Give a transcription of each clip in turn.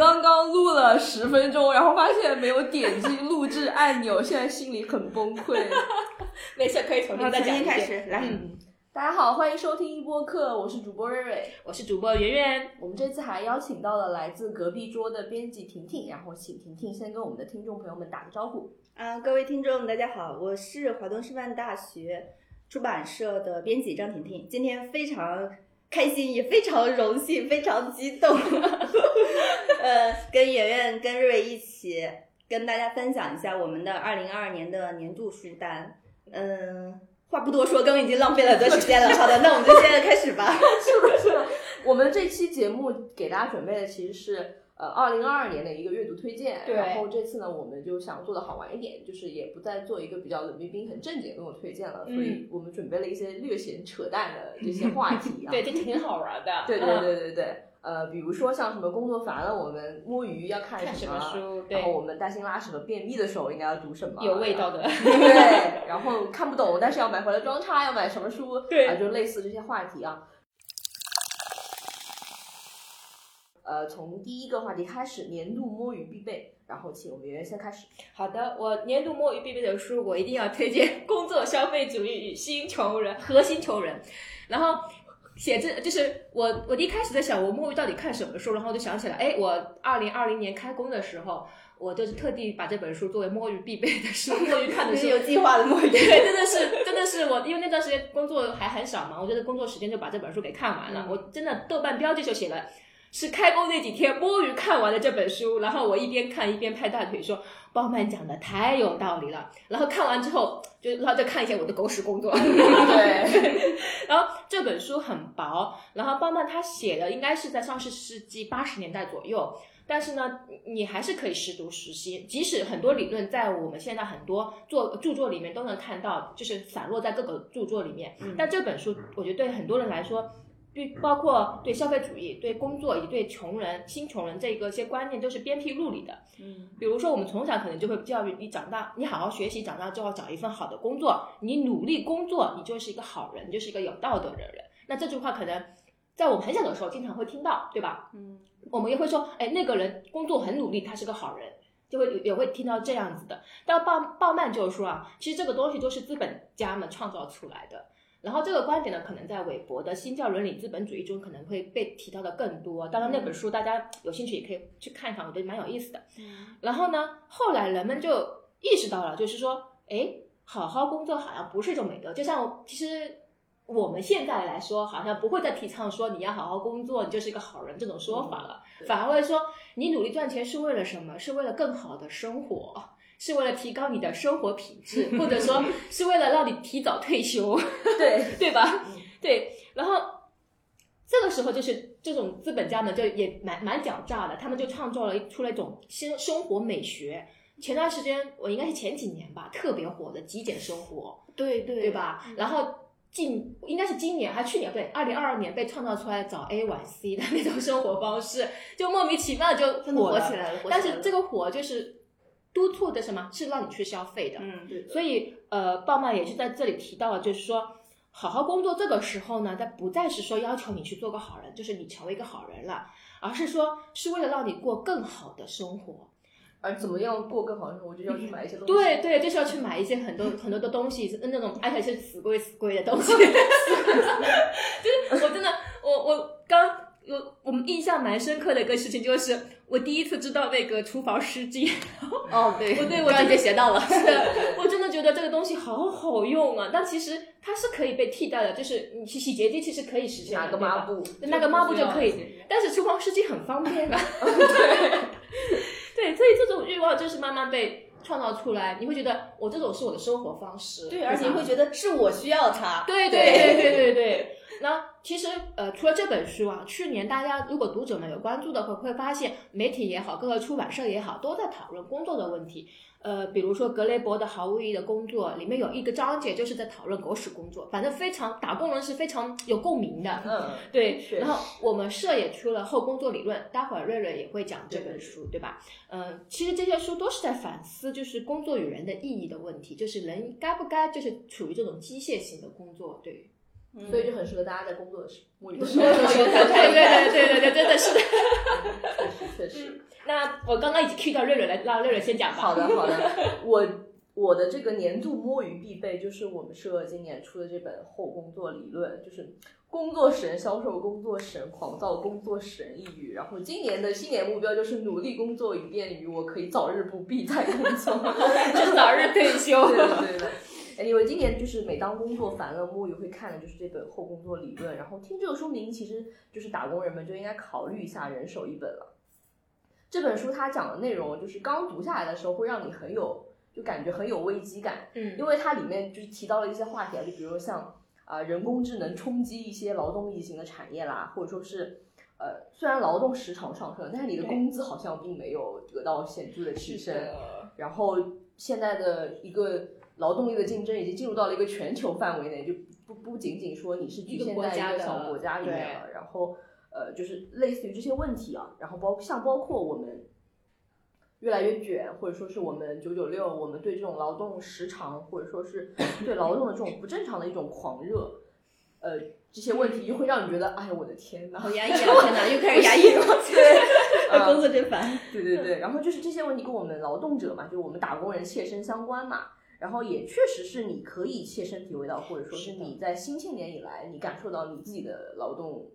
刚刚录了十分钟，然后发现没有点击录制按钮，现在心里很崩溃。没事，可以重新再讲一。开始来。嗯，大家好，欢迎收听一播客，我是主播瑞瑞。我是主播圆圆。我们这次还邀请到了来自隔壁桌的编辑婷婷，然后请婷婷先跟我们的听众朋友们打个招呼。啊、各位听众，大家好，我是华东师范大学出版社的编辑张婷婷，今天非常开心，也非常荣幸，非常激动，呃，跟圆圆、跟瑞瑞一起跟大家分享一下我们的二零二二年的年度书单。嗯、话不多说，刚刚已经浪费了很多时间了。好的，那我们就现在开始吧。是的，是的。我们这期节目给大家准备的其实是呃二零二二年的一个阅读推荐，然后这次呢，我们就想做的好玩一点，就是也不再做一个比较冷冰冰、很正经的那种推荐了，所以我们准备了一些略显扯淡的这些 话题啊。对，这挺好玩的。对对嗯对对对，呃，比如说像什么工作烦了，我们摸鱼要看看什么么书然后对我们担心拉屎和便秘的时候应该要读什么，有味道的。对，然后看不懂，但是要买回来装叉，要买什么书？对啊，就类似这些话题啊。呃，从第一个话题开始，年度摸鱼必备，然后请我们圆圆先开始。好的，我年度摸鱼必备的书，我一定要推荐《工作消费主义与新穷人》核心穷人。然后写这就是我我一开始在想我摸鱼到底看什么书，然后我就想起来，哎，我二零二零年开工的时候，我就是特地把这本书作为摸鱼必备的书，摸鱼看的 书。是有计划的摸鱼。对，真的是，真的是我，因为那段时间工作还很少嘛，我觉得工作时间就把这本书给看完了。我真的豆瓣标记就写了，是开工那几天摸鱼看完了这本书，然后我一边看一边拍大腿说，鲍曼讲的太有道理了。然后看完之后，就然后再看一下我的狗屎工作。对，然后这本书很薄，然后鲍曼他写的应该是在上世世纪八十年代左右。但是呢，你还是可以实读识新，即使很多理论在我们现在很多作著作里面都能看到，就是散落在各个著作里面。但这本书，我觉得对很多人来说，对包括对消费主义、对工作以及对穷人、新穷人这个一些观念，都是鞭辟入里的。嗯，比如说，我们从小可能就会教育你，长大你好好学习，长大之后找一份好的工作，你努力工作，你就是一个好人，你就是一个有道德的人。那这句话可能在我们很小的时候经常会听到，对吧？嗯，我们也会说，哎，那个人工作很努力，他是个好人，就会也会听到这样子的。但鲍鲍曼就是说啊，其实这个东西都是资本家们创造出来的。然后这个观点呢，可能在韦伯的《新教伦理资本主义》中可能会被提到的更多。当然，那本书大家有兴趣也可以去看一看，我觉得蛮有意思的。然后呢，后来人们就意识到了，就是说，哎，好好工作好像不是一种美德。就像其实我们现在来说，好像不会再提倡说你要好好工作，你就是一个好人这种说法了，对反而会说你努力赚钱是为了什么？是为了更好的生活。是为了提高你的生活品质，或者说是为了让你提早退休，对，对吧？对，然后这个时候就是这种资本家们就也蛮蛮狡诈的，他们就创造了一出了一种生生活美学。前段时间我应该是前几年吧，特别火的极简生活，对对对？吧？然后近应该是今年还去年对，二零二二年被创造出来早 A 晚 C 的那种生活方式，就莫名其妙地就火起来了但是这个火就是督促的什么？是让你去消费的。嗯，对所以呃，鲍曼也是在这里提到了，就是说，好好工作这个时候呢，它不再是说要求你去做个好人，就是你成为一个好人了，而是说是为了让你过更好的生活。而怎么样过更好的生活，就要去买一些东西。对对，就是要去买一些很多很多的东西，那种而且是死贵死贵的东西。就是我真的，我我刚有我们印象蛮深刻的一个事情，就是我第一次知道那个厨房湿巾。哦，对，我对我突然真的间学到了。是的，我真的觉得这个东西好好用啊！但其实它是可以被替代的，就是你洗洗洁精其实可以实现的，拿个抹布，拿个抹布就可以但是厨房湿巾很方便啊。对，对，所以这种欲望就是慢慢被创造出来，你会觉得我这种是我的生活方式，对，而且你会觉得是我需要它。对对对对对对。那其实呃，除了这本书啊，去年大家如果读者们有关注的话，会发现媒体也好，各个出版社也好，都在讨论工作的问题。呃，比如说格雷伯的《毫无意义的工作》里面有一个章节就是在讨论狗屎工作，反正非常打工人是非常有共鸣的。嗯，对然后我们社也出了后工作理论，待会儿瑞瑞也会讲这本书，对吧？嗯、其实这些书都是在反思，就是工作与人的意义的问题，就是人该不该就是处于这种机械性的工作，对。所以就很适合大家在工作的时摸鱼的时 对候。对对对对对，真的是的。确实确实。那我刚刚已经 Q 到瑞瑞了，让瑞瑞先讲吧。好的好的，我我的这个年度摸鱼必备就是我们社今年出的这本后工作理论，就是工作使人销售，工作使人狂躁，工作使人抑郁。然后今年的新年目标就是努力工作，以便于我可以早日不必再工作，就早日退休。对的对的。Anyway，今年就是每当工作烦了，摸鱼会看的就是这本后工作理论。然后听这个书名，其实就是打工人们就应该考虑一下人手一本了。这本书它讲的内容，就是刚读下来的时候会让你很有，就感觉很有危机感，嗯因为它里面就是提到了一些话题啊，就比如像啊、人工智能冲击一些劳动密集型的产业啦，或者说是呃虽然劳动时长上升，但是你的工资好像并没有得到显著的提升。然后现在的一个劳动力的竞争已经进入到了一个全球范围内，就不不仅仅说你是局限在一个小国家里面了，然后呃，就是类似于这些问题啊，然后包像包括我们越来越卷，或者说是我们九九六，我们对这种劳动时长或者说是 对劳动的这种不正常的一种狂热，呃，这些问题就会让你觉得，哎呀，我的天呐，好压抑啊！天哪，又开始压抑了。对 工作真烦。对对对，然后就是这些问题跟我们劳动者嘛，就是我们打工人切身相关嘛。然后也确实是你可以切身体会到，或者说是你在新青年以来，你感受到你自己的劳动，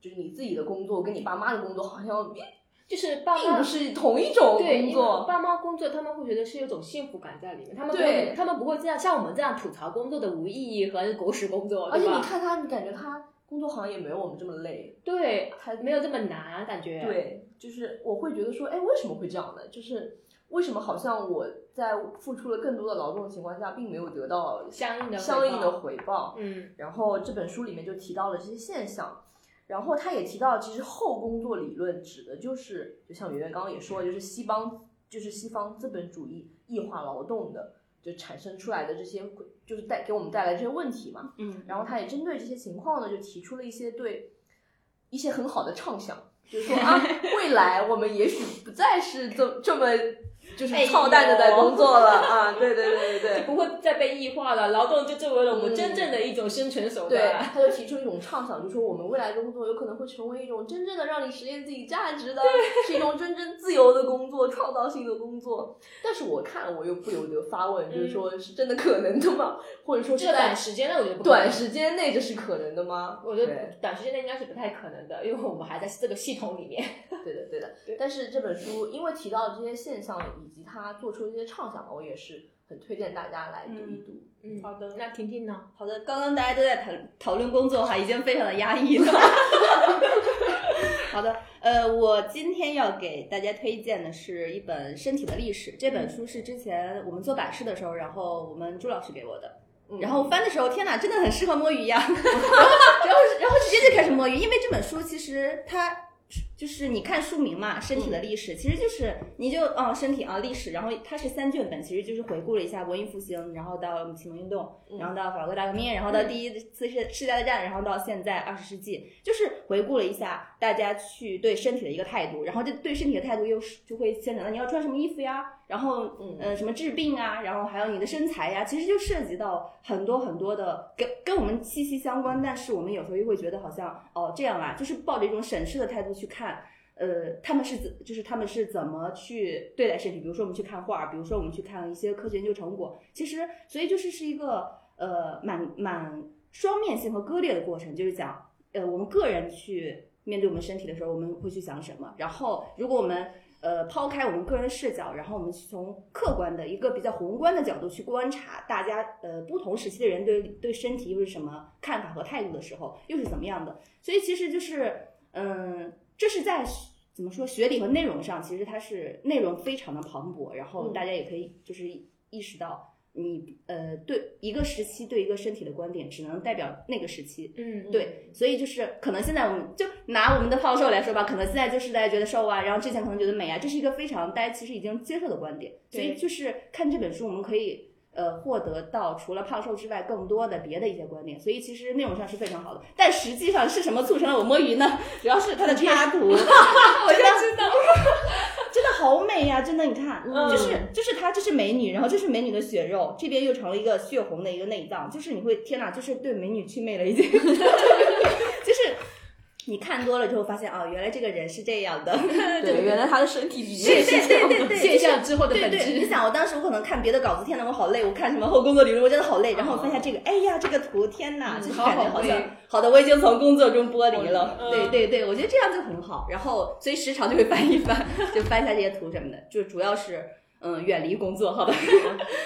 就是你自己的工作跟你爸妈的工作好像并 就是爸妈并不是同一种工作。爸妈工作，他们会觉得是有种幸福感在里面，他们对会，他们不会这样像我们这样吐槽工作的无意义和狗屎工作，而且你看他，你感觉他工作好像也没有我们这么累。对，还没有这么难，感觉。对，就是我会觉得说，哎，为什么会这样呢？就是为什么好像我在付出了更多的劳动的情况下，并没有得到相应的相应的回报？嗯然后这本书里面就提到了这些现象，然后他也提到，其实后工作理论指的就是，就像圆圆刚刚也说，就是西方就是西方资本主义异化劳动的，就产生出来的这些，就是带给我们带来这些问题嘛。嗯，然后他也针对这些情况呢，就提出了一些对一些很好的畅想，就是说啊，未来我们也许不再是这这么就是操蛋的在工作了啊，对对对对对。就不会再被异化了，劳动就作为了我们嗯真正的一种生存手段对，段。他就提出一种畅想，就说我们未来的工作有可能会成为一种真正的让你实现自己价值的，是一种真正自由的工作、创造性的工作。但是我看了，我又不由得发问，就是说是真的可能的吗？或者说是这个短时间内，我觉得不短时间内这是可能的吗？我觉得短时间内应该是不太可能的，因为我们还在这个系统里面。对的，对的 对。但是这本书因为提到这些现象以及他做出的这些畅想，我也是很推荐大家来读一读。嗯好的那婷婷呢？好的，刚刚大家都在讨讨论工作哈，已经非常的压抑了。好的，呃，我今天要给大家推荐的是一本《身体的历史》。这本书是之前我们做版式的时候，然后我们朱老师给我的。嗯然后翻的时候，天哪，真的很适合摸鱼呀！然后，然后，然后直接就开始摸鱼，因为这本书其实它就是你看书名嘛，《身体的历史》，其实就是你就哦、身体啊历史，然后它是三卷本，其实就是回顾了一下文艺复兴，然后到启蒙运动，然后到法国大革命，然后到第一次世世界大战，然后到现在二十世纪，就是回顾了一下大家去对身体的一个态度，然后这对身体的态度又是就会牵扯到你要穿什么衣服呀，然后嗯呃什么治病啊，然后还有你的身材呀，其实就涉及到很多很多的跟跟我们息息相关，但是我们有时候又会觉得好像哦这样啊，就是抱着一种审视的态度去看。呃，他们是怎，就是他们是怎么去对待身体？比如说我们去看画，比如说我们去看一些科学研究成果，其实所以就是是一个呃蛮蛮双面性和割裂的过程，就是讲呃我们个人去面对我们身体的时候，我们会去想什么？然后如果我们呃抛开我们个人视角，然后我们去从客观的一个比较宏观的角度去观察大家呃不同时期的人对对身体又是什么看法和态度的时候，又是怎么样的？所以其实就是嗯。这是在怎么说学理和内容上，其实它是内容非常的磅礴，然后嗯大家也可以就是意识到你呃对一个时期对一个身体的观点，只能代表那个时期。嗯，对，所以就是可能现在我们就拿我们的胖瘦来说吧，可能现在就是大家觉得瘦啊，然后之前可能觉得美啊，这是一个非常大家其实已经接受的观点。所以就是看这本书，我们可以呃获得到除了胖瘦之外更多的别的一些观点，所以其实内容上是非常好的。但实际上是什么促成了我摸鱼呢？主要是它的插图，我就知道，真的好美呀、真的，你看，嗯。就是就是她，这是美女，然后这是美女的血肉，这边又成了一个血红的一个内脏，就是你会天哪，就是对美女祛魅了已经，就 是你看多了之后发现哦，原来这个人是这样的，对，原来他的身体里对面是这样的。对对对，现象之后的对对，本质你。想，我当时我可能看别的稿子，天呐，我好累，我看什么后工作理论，我真的好累。然后我翻一下这个，哎呀，这个图，天呐，就是感觉好像好好的，我已经从工作中剥离了。嗯对对对，我觉得这样就很好。然后所以时常就会翻一翻，就翻一下这些图什么的，就主要是嗯远离工作，好吧。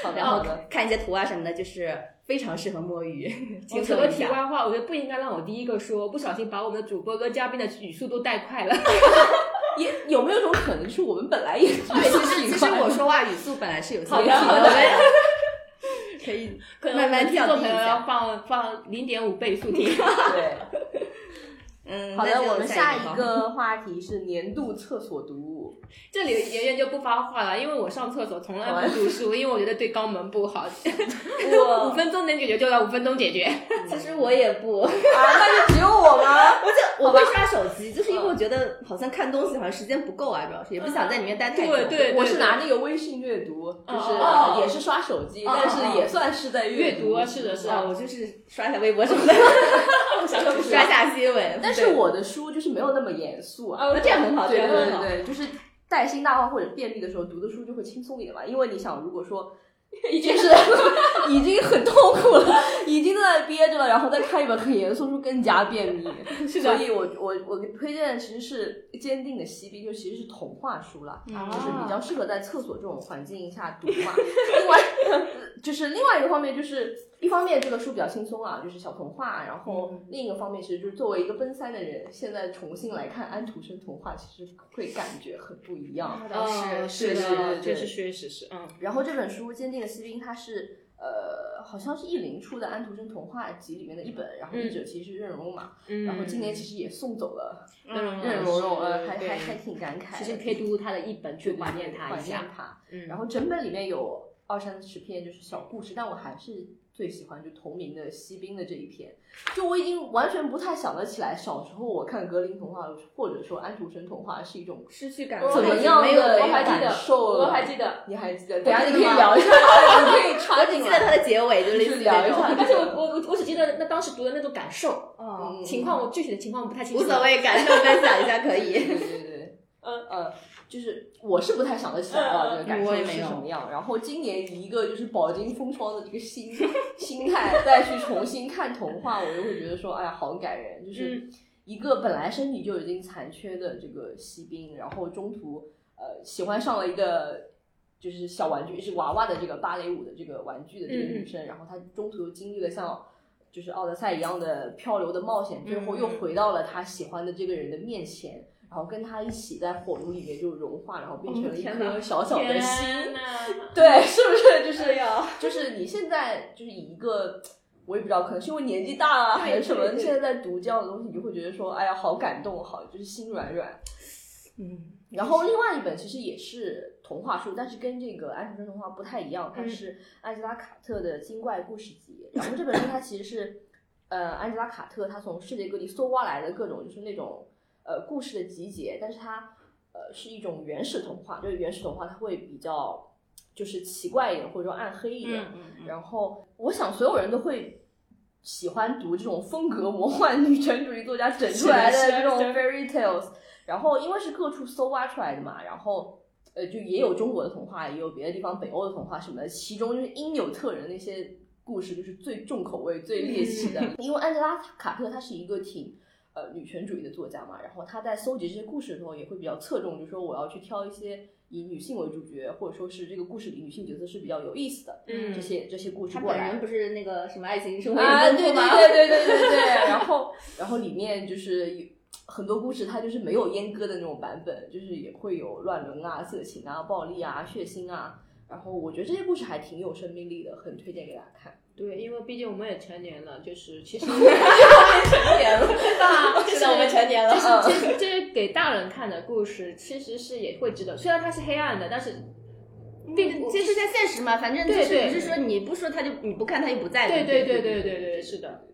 好的 然后看一些图啊什么的，就是非常适合摸鱼，轻扯个。题外话，我觉得不应该让我第一个说，不小心把我们的主播跟嘉宾的语速都带快了。也有没有一种可能是我们本来也对，其实其实我说话语速本来是有些问题好的 可以慢慢跳做朋友要放放零点五倍速听。对。嗯，好的，我们下一个话题是年度厕所读物。这里圆圆就不发话了，因为我上厕所从来不读书，因为我觉得对肛门不好。我五分钟能解决就要五分钟解决。其实我也不，啊，那就只有我吗？我就我会刷手机，就是因为我觉得好像看东西好像时间不够啊，主要是也不想在里面待太久。对对我是拿那个微信阅读，就是也是刷手机，哦但是也算是在阅读。读是的，是啊，的。我就是刷一下微博什么的 刷一下新闻。但是我的书就是没有那么严肃啊。那这样很好，对这样很好。对对对，就是带薪大话或者便利的时候读的书就会轻松一点嘛，因为你想，如果说 已经是已经很痛苦了，已经在憋着了，然后再看一本很严肃的书，更加便秘。是所以我我我推荐的其实是《坚定的锡兵》，就其实是童话书啦，嗯就是比较适合在厕所这种环境下读嘛。另外，就是另外一个方面就是。一方面，这个书比较轻松啊，就是小童话。然后嗯另一个方面，其实就是作为一个奔三的人，现在重新来看安徒生童话，其实会感觉很不一样。哦，是是的，是是确实确实是，嗯，然后这本书《坚定的锡兵》，它是呃，好像是译林出的安徒生童话集里面的一本，然后译者其实是任荣嘛。嗯然后今年其实也送走了嗯任荣荣，呃，还还还挺感慨。其实可以读读他的一本去怀念他怀念一下。他。嗯，然后整本里面有二三十篇就是小故事，但我还是最喜欢就同名的锡兵的这一篇。就我已经完全不太想得起来，小时候我看格林童话或者说安徒生童话是一种失去感我怎么样的没有我还记得感受了？我还记得，你还记得？等下你记得吗可以聊一下，你可以我插进来。只记得它的结尾，就类似于 聊一下那种。但是我我我我只记得那当时读的那种感受，哦，嗯情况我具体的情况不太清楚。无所。谓，感受分享一下可以。对对对，嗯呃，就是我是不太想得起来了，这个感受是什么样。然后今年以一个就是饱经风霜的这个心心态再去重新看童话，我就会觉得说，哎呀，好感人。就是嗯一个本来身体就已经残缺的这个锡兵，然后中途呃喜欢上了一个。就是小玩具，是娃娃的这个芭蕾舞的这个玩具的这个女生，然后她中途又经历了像就是奥德赛一样的漂流的冒险，最后又回到了她喜欢的这个人的面前，然后跟他一起在火炉里面就融化，然后变成了一颗小小的心。呐，对，是不是？就是就是你现在就是以一个。我也不知道，可能是因为年纪大了还是什么，现在在读这样的东西，你就会觉得说，哎呀，好感动，好，就是心软软。嗯，然后另外一本其实也是童话书，但是跟这个安徒生童话不太一样，它嗯是安吉拉卡特的《精怪故事集》。然后这本书它其实是，呃，安吉拉卡特他从世界各地搜刮来的各种就是那种呃故事的集结，但是它呃是一种原始童话，就是原始童话它会比较就是奇怪一点或者说暗黑一点。嗯嗯然后我想所有人都会喜欢读这种风格魔幻女权主义作家整出来的这种 fairy tales。然后因为是各处搜挖出来的嘛，然后呃就也有中国的童话，也有别的地方北欧的童话什么的，其中就是因纽特人那些故事就是最重口味、最猎奇的。因为安吉拉卡特她是一个挺。呃，女权主义的作家嘛，然后他在搜集这些故事的时候，也会比较侧重，就是说我要去挑一些以女性为主角，或者说是这个故事里女性角色是比较有意思的，嗯这些这些故事他过来。本人不是那个什么爱情生活啊，对对？对对对对对，然后然后里面就是有很多故事，它就是没有阉割的那种版本，就是也会有乱伦啊、色情啊、暴力啊、血腥啊。然后我觉得这些故事还挺有生命力的，很推荐给大家看。对，因为毕竟我们也成年了，就是其实 成年了，对吧？是的，我们成年了。就是其实这是给大人看的故事，其实是也会值得。虽然它是黑暗的，但是并就是，在现实嘛，反正就对对是不是说你不说他就你不看他就不在。对对对对对对对，是的。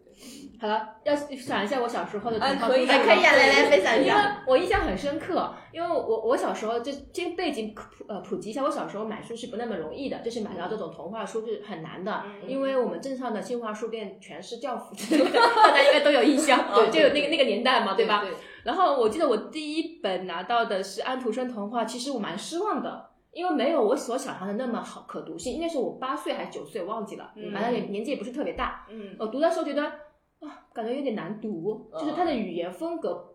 好了，要想一下我小时候的哎童话可以啊故事吗可以啊，来来分享一下因为下。我印象很深刻，因为我我小时候就这背景普呃普及一下，我小时候买书是不那么容易的，就是买到这种童话书是很难的，嗯因为我们镇上的新华书店全是教辅之类的，大家应该都有印象，对就有那个那个年代嘛，对吧？对然后我记得我第一本拿到的是安徒生童话，其实我蛮失望的。因为没有我所想象的那么好可读性，那时候我八岁还是九岁忘记了，嗯反正也年纪也不是特别大。嗯我读的时候觉得啊，感觉有点难读，就是它的语言风格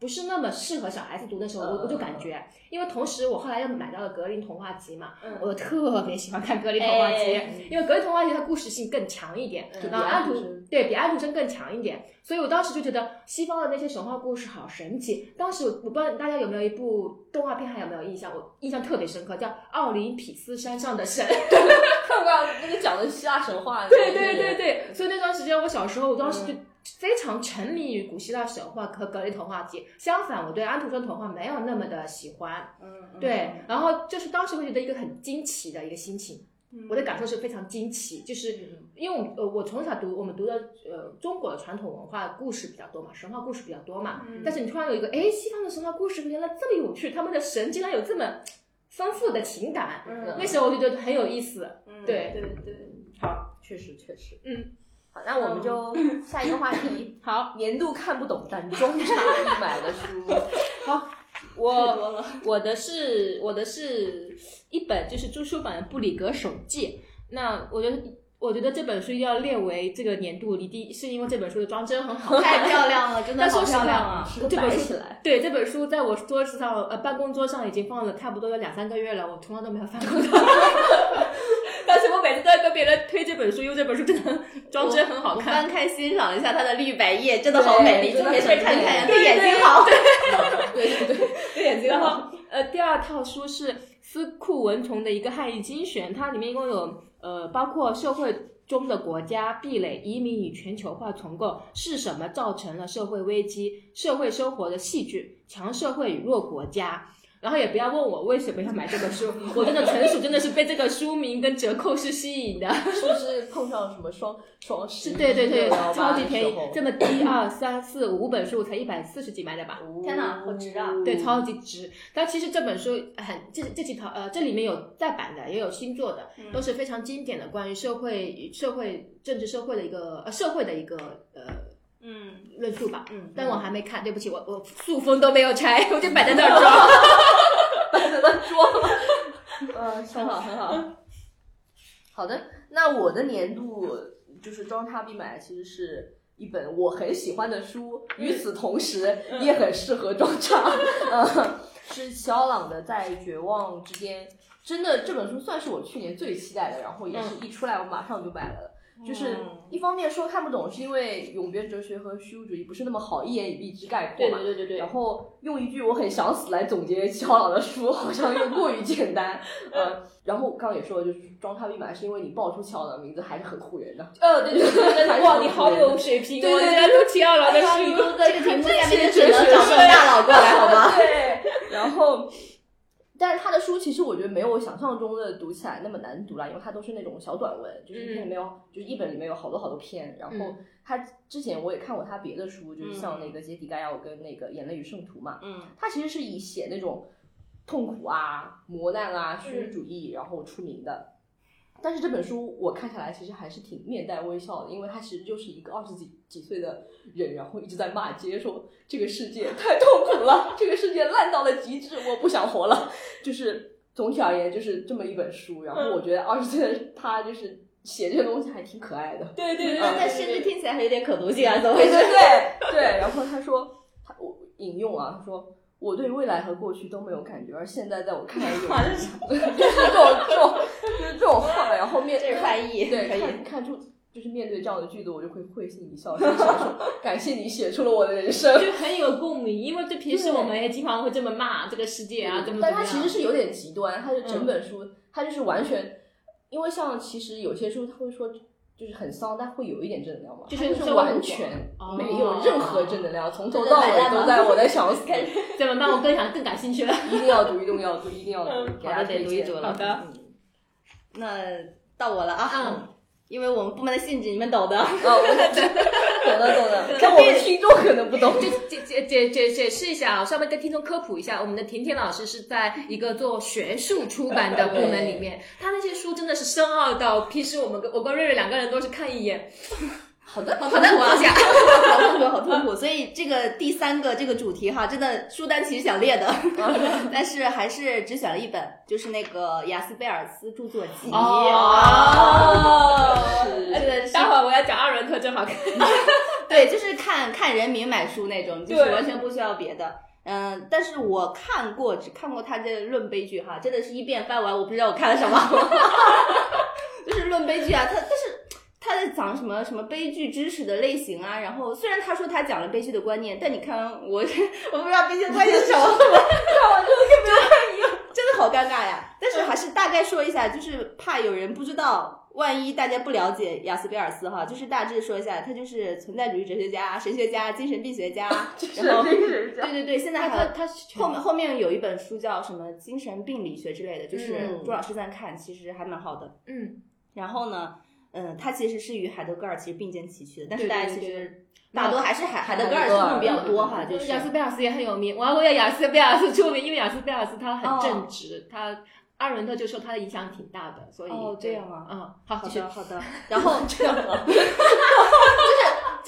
不是那么适合小孩子读的时候，我我就感觉，因为同时我后来又买到了格林童话集嘛，嗯我特别喜欢看格林童话集，哎因为格林童话集它故事性更强一点，就比然后安徒生对比安徒生更强一点，所以我当时就觉得西方的那些神话故事好神奇。当时我我不知道大家有没有一部动画片还有没有印象，我印象特别深刻，叫《奥林匹斯山上的神》。看不看那个讲的希腊神话？对对对对，所以那段时间我小时候，我当时就嗯非常沉迷于古希腊神话和格林童话集。相反，我对安徒生童话没有那么的喜欢。嗯，对，然后就是当时会觉得一个很惊奇的一个心情，嗯我的感受是非常惊奇，就是因为我呃我从小读我们读的呃中国的传统文化故事比较多嘛，神话故事比较多嘛，嗯但是你突然有一个哎西方的神话故事原来这么有趣，他们的神竟然有这么丰富的情感，嗯那时候我就觉得很有意思。嗯对对对，确实确实。嗯，好，那我们就下一个话题，好，年度看不懂但中差必买的书。好，我。我的是我的是一本就是朱书版的《布里格手记》，那我觉得。我觉得这本书要列为这个年度里第一，是因为这本书的装帧很好，太漂亮了，真的好漂亮啊！这本书对这本书在我桌子上呃办公桌上已经放了差不多有两三个月了，我从来都没有翻过它。但是我每次都在跟别人推这本书，因为这本书真的装帧很好我看。翻开欣赏一下它的绿白叶，真的好美丽，对就没事儿看看呀，对眼睛好，对对对，对眼睛好。呃，第二套书是斯库文崇的一个汉译精选，它里面一共有呃包括社会中的国家壁垒、移民与全球化重构是什么造成了社会危机、社会生活的戏剧、强社会与弱国家。然后也不要问我为什么要买这本书，我真的纯属真的是被这个书名跟折扣是吸引的。是不是碰上什么双双十一？是对对对，超级便宜这么一二三四五本书才一百四十几买的吧？天哪好值啊对，超级值。但其实这本书很这这几套呃，这里面有再版的，也有新做的，都是非常经典的关于社会社会政治社会的一个呃社会的一个呃嗯论述吧。嗯，但我还没看，对不起，我我塑封都没有拆，我就摆在那儿装。摆在那儿装。呃，很好很好。好的，那我的年度就是装叉必买，其实是一本我很喜欢的书，与此同时也很适合装叉。嗯，是肖朗的《在绝望之间》，真的这本书算是我去年最期待的，然后也是一出来我马上就买了。就是嗯一方面说看不懂，是因为永别哲学和虚无主义不是那么好一言以蔽之概括嘛。对对对然后用一句我很想死来总结肖朗的书，好像又过于简单。呃，然后刚刚也说了，就是装叉密码，是因为你报出肖朗的名字还是很唬人的。呃，对对对对对，哇，你好有水平哦，对对对竟然都提到了的书。这个题目下面就只能找这种大佬过来，好吗？对，然后。但是他的书其实我觉得没有我想象中的读起来那么难读啦，因为它都是那种小短文，就是一篇里面有，就是一本里面有好多好多篇。然后嗯他之前我也看过他别的书，就是像嗯那个《杰底盖亚》跟那个《眼泪与圣徒》嘛，嗯他其实是以写那种痛苦啊、磨难啊、虚无主义然后出名的。但是这本书我看下来，其实还是挺面带微笑的，因为他其实就是一个二十几几岁的人，然后一直在骂街，说这个世界太痛苦了，这个世界烂到了极致，我不想活了。就是总体而言，就是这么一本书。然后我觉得二十岁的他就是写这些东西还挺可爱的。对对对，甚至听起来还有点可读性啊，怎么对回事？对对对，然后他说，他我引用啊，他说我对未来和过去都没有感觉，而现在在我看来有，就是这种这种就是这种话，然后面这是翻译，对可以。看看出。就是面对这样的句子，我就会会心一笑，说：“感谢你写出了我的人生。就很有共鸣，因为这平时我们也经常会这么骂这个世界啊，但样。它其实是有点极端，它就整本书，它就是完全，因为像其实有些书他会说就是很丧，但会有一点正能量吧，就是完全哦没有任何正能量，从头到尾都在我在想死，怎么办？我更想更感兴趣了。一定要读，一定要读，一定要读，给大家好的，得推荐读一读了。好的嗯，那到我了啊。嗯因为我们部门的性质你们懂的。哦，我懂的 懂的，但我们听众可能不懂。就解解解解解释一下啊，稍微跟听众科普一下，我们的甜甜老师是在一个做学术出版的部门里面，他那些书真的是深奥到平时我们跟我跟瑞瑞两个人都是看一眼，好的，好好的坐下。好痛苦，好痛苦。所以这个第三个这个主题哈，真的书单其实想列的，但是还是只选了一本，就是那个雅斯贝尔斯著作集。哦待会儿我要讲二轮特，正好看。对，就是看看人名买书那种，就是完全不需要别的。嗯，但是我看过，只看过他这论悲剧哈，真的是一遍翻完，我不知道我看了什么，就是论悲剧啊，他但是他在讲什么什么悲剧知识的类型啊，然后虽然他说他讲了悲剧的观念，但你看我 我不知道悲剧的观念是什么，看完之后跟没有看一样，真的好尴尬呀。但是还是大概说一下，就是怕有人不知道。万一大家不了解雅斯贝尔斯哈，就是大致说一下，他就是存在主义哲学家、神学家、精神病学家，然后对对对，现在他还他他后面后面有一本书叫什么精神病理学之类的，就是嗯朱老师在看，其实还蛮好的。嗯，然后呢，嗯，他其实是与海德格尔其实并肩齐驱的，但是大家其实大多还是海海德格尔的比较多哈，就是雅斯贝尔斯也很有名，我要为雅斯贝尔斯出名，因为雅斯贝尔斯他很正直，他阿伦特就说他的影响挺大的，所以哦这样啊嗯，好，好的，好的。然后这 就是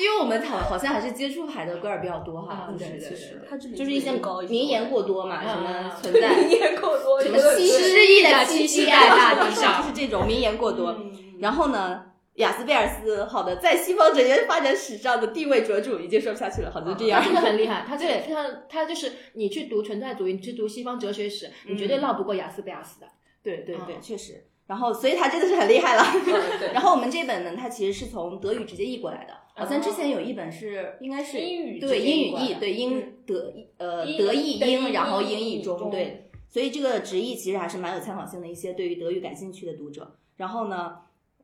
因为我们好好像还是接触海德格尔比较多哈，嗯就是对对对他就是一些名言过多嘛，嗯什么嗯存在名言过多，什么这个失失忆的忆的七七七七在大地就上是这种名言过多。嗯然后呢，雅斯贝尔斯，好的，在西方哲学发展史上的地位卓著，已经说不下去了，好，就这样他。真的很厉害，他这个非常，他就是你去读存在主义，你去读西方哲学史，你绝对绕不过雅斯贝尔斯的。对对对，嗯确实。然后，所以他真的是很厉害了。然后我们这本呢，它其实是从德语直接译过来的，好像之前有一本是应该是英语对英语译，对英德呃德译英，然后英英译中译中，对。所以这个直译其实还是蛮有参考性的，一些对于德语感兴趣的读者。然后呢，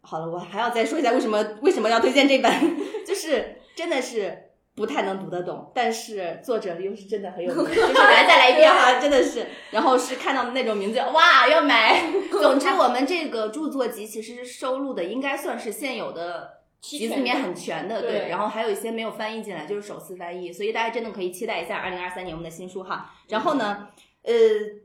好了，我还要再说一下为什么为什么要推荐这本，就是真的是不太能读得懂，但是作者又是真的很有名，就是来再来一遍哈，真的是。然后是看到那种名字，哇，要买。总之，我们这个著作集其实收录的应该算是现有的。集子里面很全的，对然后还有一些没有翻译进来，就是首次翻译，所以大家真的可以期待一下二零二三年我们的新书哈。然后呢，呃，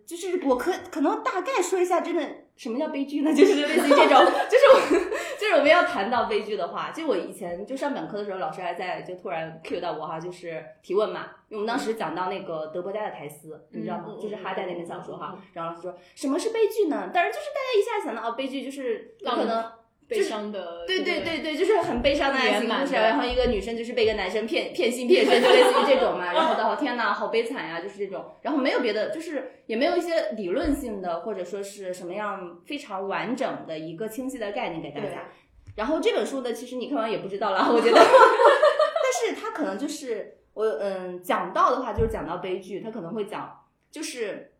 就是我可可能大概说一下，真的什么叫悲剧呢？就是类似于这种，就是我就是我们要谈到悲剧的话，就我以前就上本科的时候，老师还在就突然 cue 到我哈，就是提问嘛，因为我们当时讲到那个德伯家的台斯，你知道吗？嗯就是哈代那本小说哈嗯，然后老师说什么是悲剧呢？当然就是大家一下想到啊，悲剧就是有可能。悲伤的，对对对对，就是很悲伤的爱情故事，然后一个女生就是被一个男生骗骗心骗身，就类似于这种嘛。然后到 天呐，好悲惨呀，就是这种。然后没有别的，就是也没有一些理论性的或者说是什么样非常完整的一个清晰的概念给大家。然后这本书呢，其实你看完也不知道了，我觉得。但是它可能就是我嗯讲到的话，就是讲到悲剧，它可能会讲就是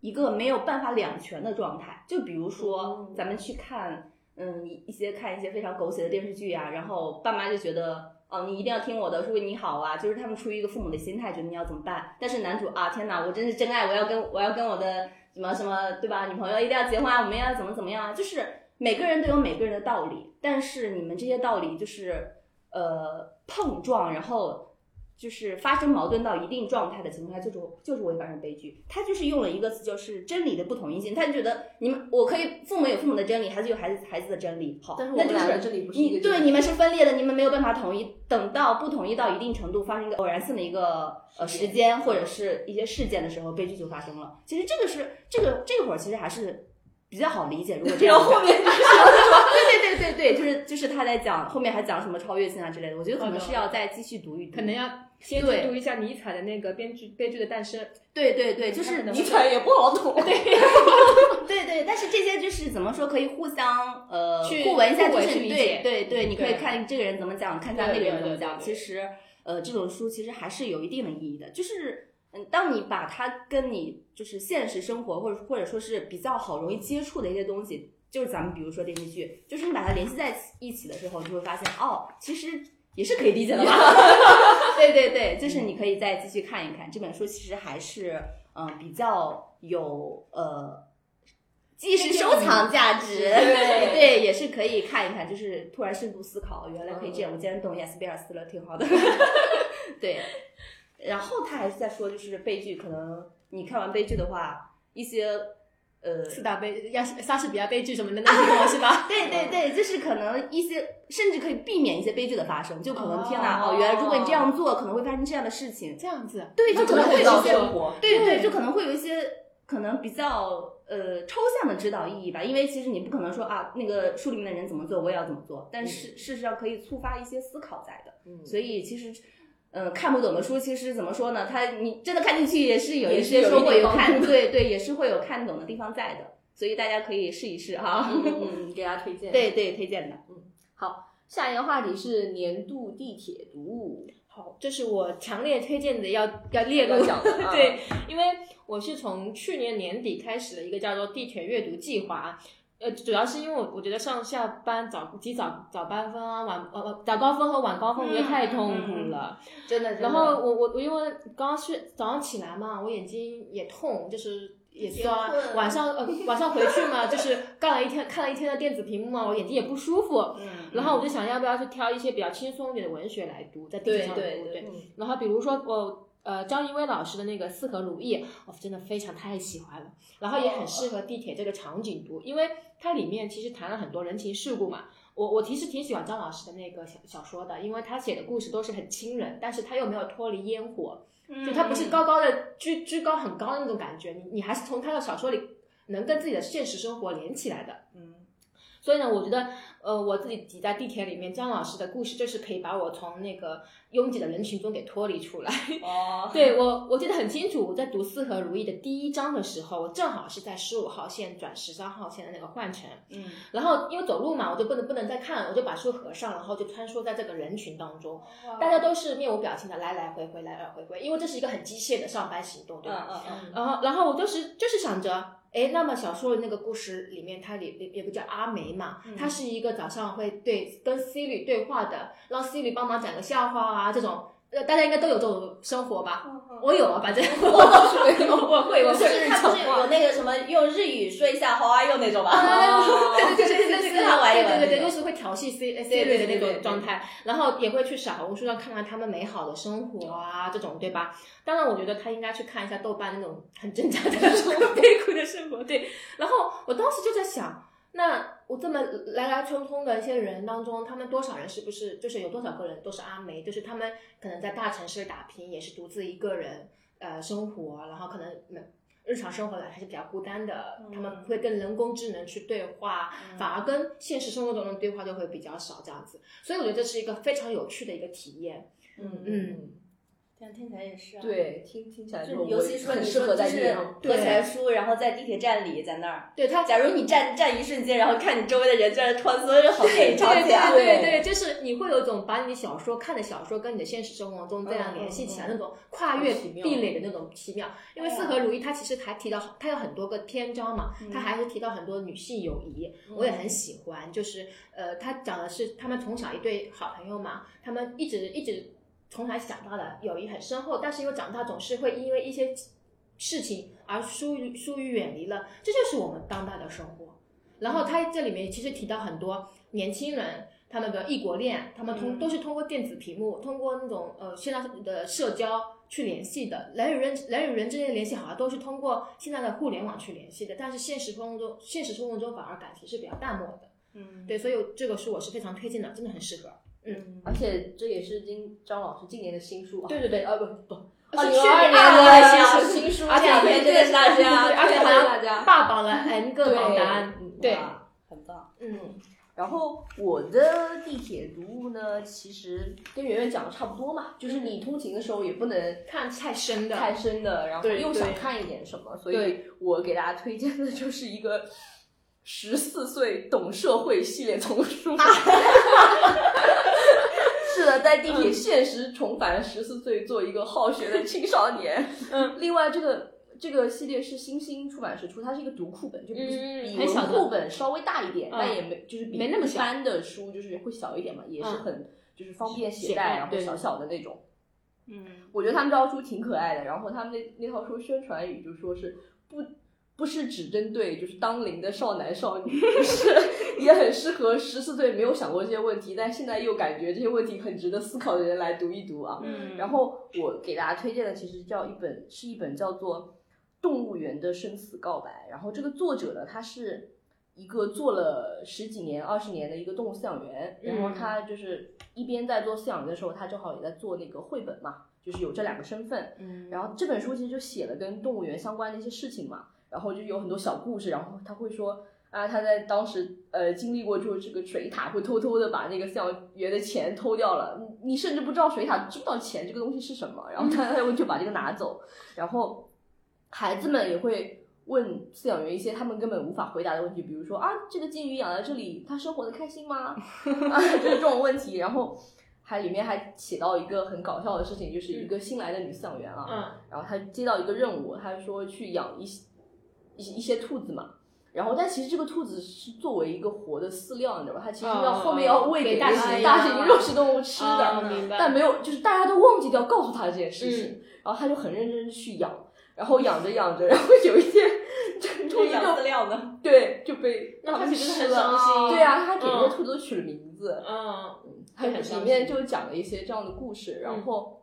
一个没有办法两全的状态。就比如说咱们去看。嗯，一一些看一些非常狗血的电视剧啊，然后爸妈就觉得，哦，你一定要听我的，是为你好啊，就是他们出于一个父母的心态，觉得你要怎么办。但是男主啊，天哪，我真是真爱，我要跟我要跟我的什么什么，对吧？女朋友一定要结婚啊，我们要怎么怎么样啊？就是每个人都有每个人的道理，但是你们这些道理就是呃碰撞，然后。就是发生矛盾到一定状态的情况下，就是就是会发生悲剧。他就是用了一个词，就是真理的不统一性。他就觉得你们我可以父母有父母的真理，孩子有孩子孩子的真理。好，但是我那就是们俩的这里不是一个你对你们是分裂的，你们没有办法统一。等到不统一到一定程度，发生一个偶然性的一个呃时间或者是一些事件的时候，悲剧就发生了。其实这个是这个这会儿其实还是比较好理解。如果这样然后后面 对对对对对，就是就是他在讲后面还讲什么超越性啊之类的，我觉得可能是要再继续读一读。可能要先读一下尼采的那个编剧悲剧的诞生。对对对，就是尼采也不好懂。对对对，但是这些就是怎么说，可以互相呃去互文一下，就是对对对，你可以看这个人怎么讲，看一下那个人怎么讲。其实呃，这种书其实还是有一定的意义的，就是嗯，当你把它跟你就是现实生活或者或者说是比较好容易接触的一些东西，就是咱们比如说电视剧，就是你把它联系在一起的时候，你就会发现哦，其实。也是可以理解的吧？对对对，就是你可以再继续看一看这本书，其实还是嗯、呃比较有呃既是收藏价值，对 对，也是可以看一看，就是突然深度思考，原来可以这样，我竟然懂雅斯贝尔斯了，挺好的。对，然后他还是在说，就是悲剧，可能你看完悲剧的话，一些呃，四大悲，亚莎士比亚悲剧什么的那种是吧？对对对，就是可能一些甚至可以避免一些悲剧的发生，就可能哦天哪，哦，原来如果你这样做，可能会发生这样的事情。这样子，对，就可能会有一些对对，对就可能会有一些可能比较呃抽象的指导意义吧，因为其实你不可能说啊，那个书里面的人怎么做，我也要怎么做，但是事实上可以触发一些思考在的，嗯所以其实。呃，看不懂的书，其实怎么说呢？它你真的看进去也是有一些收获，有看对对，也是会有看懂的地方在的，所以大家可以试一试哈。嗯嗯嗯，给大家推荐。对对，推荐的。嗯好，下一个话题是年度地铁读物，好，这是我强烈推荐的要要列入要讲的 啊对，因为我是从去年年底开始的一个叫做地铁阅读计划。呃，主要是因为我我觉得上下班早挤早早班分啊，晚晚晚早高峰和晚高峰，我觉得太痛苦了。真的，然后我我我因为刚刚睡早上起来嘛，我眼睛也痛，就是也酸。晚上呃晚上回去嘛，就是干了一天看了一天的电子屏幕嘛，我眼睛也不舒服。嗯，然后我就想要不要去挑一些比较轻松一点的文学来读，在地铁上读。对对对对然后比如说我呃张一威老师的那个《四合如意》，我真的非常太喜欢了，然后也很适合地铁这个场景读，因为它里面其实谈了很多人情世故嘛。我我其实挺喜欢张老师的那个小小说的，因为他写的故事都是很亲人，但是他又没有脱离烟火，嗯就他不是高高的居居高很高的那种感觉，你你还是从他的小说里能跟自己的现实生活连起来的。嗯所以呢，我觉得，呃，我自己挤在地铁里面，姜老师的故事就是可以把我从那个拥挤的人群中给脱离出来。哦，对我，我记得很清楚，我在读《四合如意》的第一章的时候，我正好是在十五号线转十三号线的那个换乘，嗯然后因为走路嘛，我就不能不能再看了，我就把书合上，然后就穿梭在这个人群当中，大家都是面无表情的来来回回，来来回回，因为这是一个很机械的上班行动，对吧？嗯嗯然后，然后我就是就是想着，哎，那么小说的那个故事里面，它里里有个叫阿梅嘛，嗯。她是一个早上会对跟 Siri 对话的，让 Siri 帮忙讲个笑话啊，这种，呃，大家应该都有这种生活吧？嗯我有啊，反正我倒是没有，我会，我不会。是他不是有那个什么用日语说一下 How are you 那种吧？对对对对对对对跟他玩一玩对对对，就是会调戏 C 对 Siri 的那对对对种状态，然后也会去小红书上看看他们美好的生活啊，这种对吧？当然，我觉得他应该去看一下豆瓣那种很挣扎的那种 悲苦的生活，对。然后我当时就在想，那我这么来来匆匆的一些人当中，他们多少人是不是就是有多少个人都是阿梅，就是他们可能在大城市打拼，也是独自一个人呃生活，然后可能嗯日常生活来还是比较孤单的，他们会跟人工智能去对话，反而跟现实生活当中的对话就会比较少这样子。所以我觉得这是一个非常有趣的一个体验。嗯嗯，这样听起来也是啊。对，听听起来就就尤其说你很适合说就是在地上。合起来书，然后在地铁站里在那儿。对他假如你站站一瞬间，然后看你周围的人在那穿梭，就好美对场景啊！对对对，就是你会有种把你小说看的小说跟你的现实生活中这样联系起来，那种跨越壁垒的那种奇妙。因为四合如意，它其实还提到它有很多个篇章嘛，它还是提到很多女性友谊，我也很喜欢。就是呃，它讲的是他们从小一对好朋友嘛，他们一直一直从小一起长大的，友谊很深厚，但是因为长大总是会因为一些事情而疏于疏于远离了，这就是我们当代的生活。然后他这里面其实提到很多年轻人，他们的异国恋，他们通、嗯都是通过电子屏幕，通过那种呃现在的社交去联系的。人与人人与人之间的联系好像都是通过现在的互联网去联系的，但是现实生活中现实生活中反而感情是比较淡漠的。嗯，对，所以这个书我是非常推荐的，真的很适合。嗯，而且这也是今张老师今年的新书啊。对对对啊不不，是二零去年二年啊的新书，而且这两天真的是大家，对而且大家霸榜了 N 个榜单。对，哇很棒。嗯，然后我的地铁读物呢，其实跟圆圆讲的差不多嘛，就是你通勤的时候也不能看太深的，太深的，然后又想看一点什么，所以我给大家推荐的就是一个十四岁懂社会系列丛书。是的，在地铁现实重返十四岁，做一个好学的青少年。嗯，另外这个。这个系列是新星出版社出，它是一个读库本，就比文库本稍微大一点，嗯但也没就是比没那么小一般的书就是会小一点嘛，也是嗯很就是方便携携带，然后小小的那种。嗯我觉得他们这套书挺可爱的，然后他们那那套书宣传语就说是不不是只针对就是当龄的少男少女，就是也很适合十四岁没有想过这些问题，但现在又感觉这些问题很值得思考的人来读一读啊。嗯然后我给大家推荐的其实叫一本是一本叫做《动物园的生死告白》，然后这个作者呢，他是一个做了十几年、二十年的一个动物饲养员，然后他就是一边在做饲养员的时候，他正好也在做那个绘本嘛，就是有这两个身份。嗯然后这本书其实就写了跟动物园相关的一些事情嘛，然后就有很多小故事，然后他会说啊，他在当时呃经历过，就是这个水獭会偷偷的把那个饲养员的钱偷掉了，你你甚至不知道水獭知不知道钱这个东西是什么，然后他他会就把这个拿走，然后孩子们也会问饲养员一些他们根本无法回答的问题，比如说啊，这个金鱼养在这里，它生活的开心吗？啊，就是这种问题，然后。还里面还写到一个很搞笑的事情，就是一个新来的女饲养员啊，嗯然后她接到一个任务，她说去养一些一些一些兔子嘛。然后，但其实这个兔子是作为一个活的饲料，你知道吧？它其实要哦后面要喂给大大型大型肉食动物吃的，但没有，就是大家都忘记掉告诉他这件事情，嗯然后他就很认真去养，然后养着养着，然后有一天这个 兔子养饲料呢？对就被 让他吃了，伤心。对啊，他给这嗯些兔子都取了名字，嗯，它里面就讲了一些这样的故事，嗯然后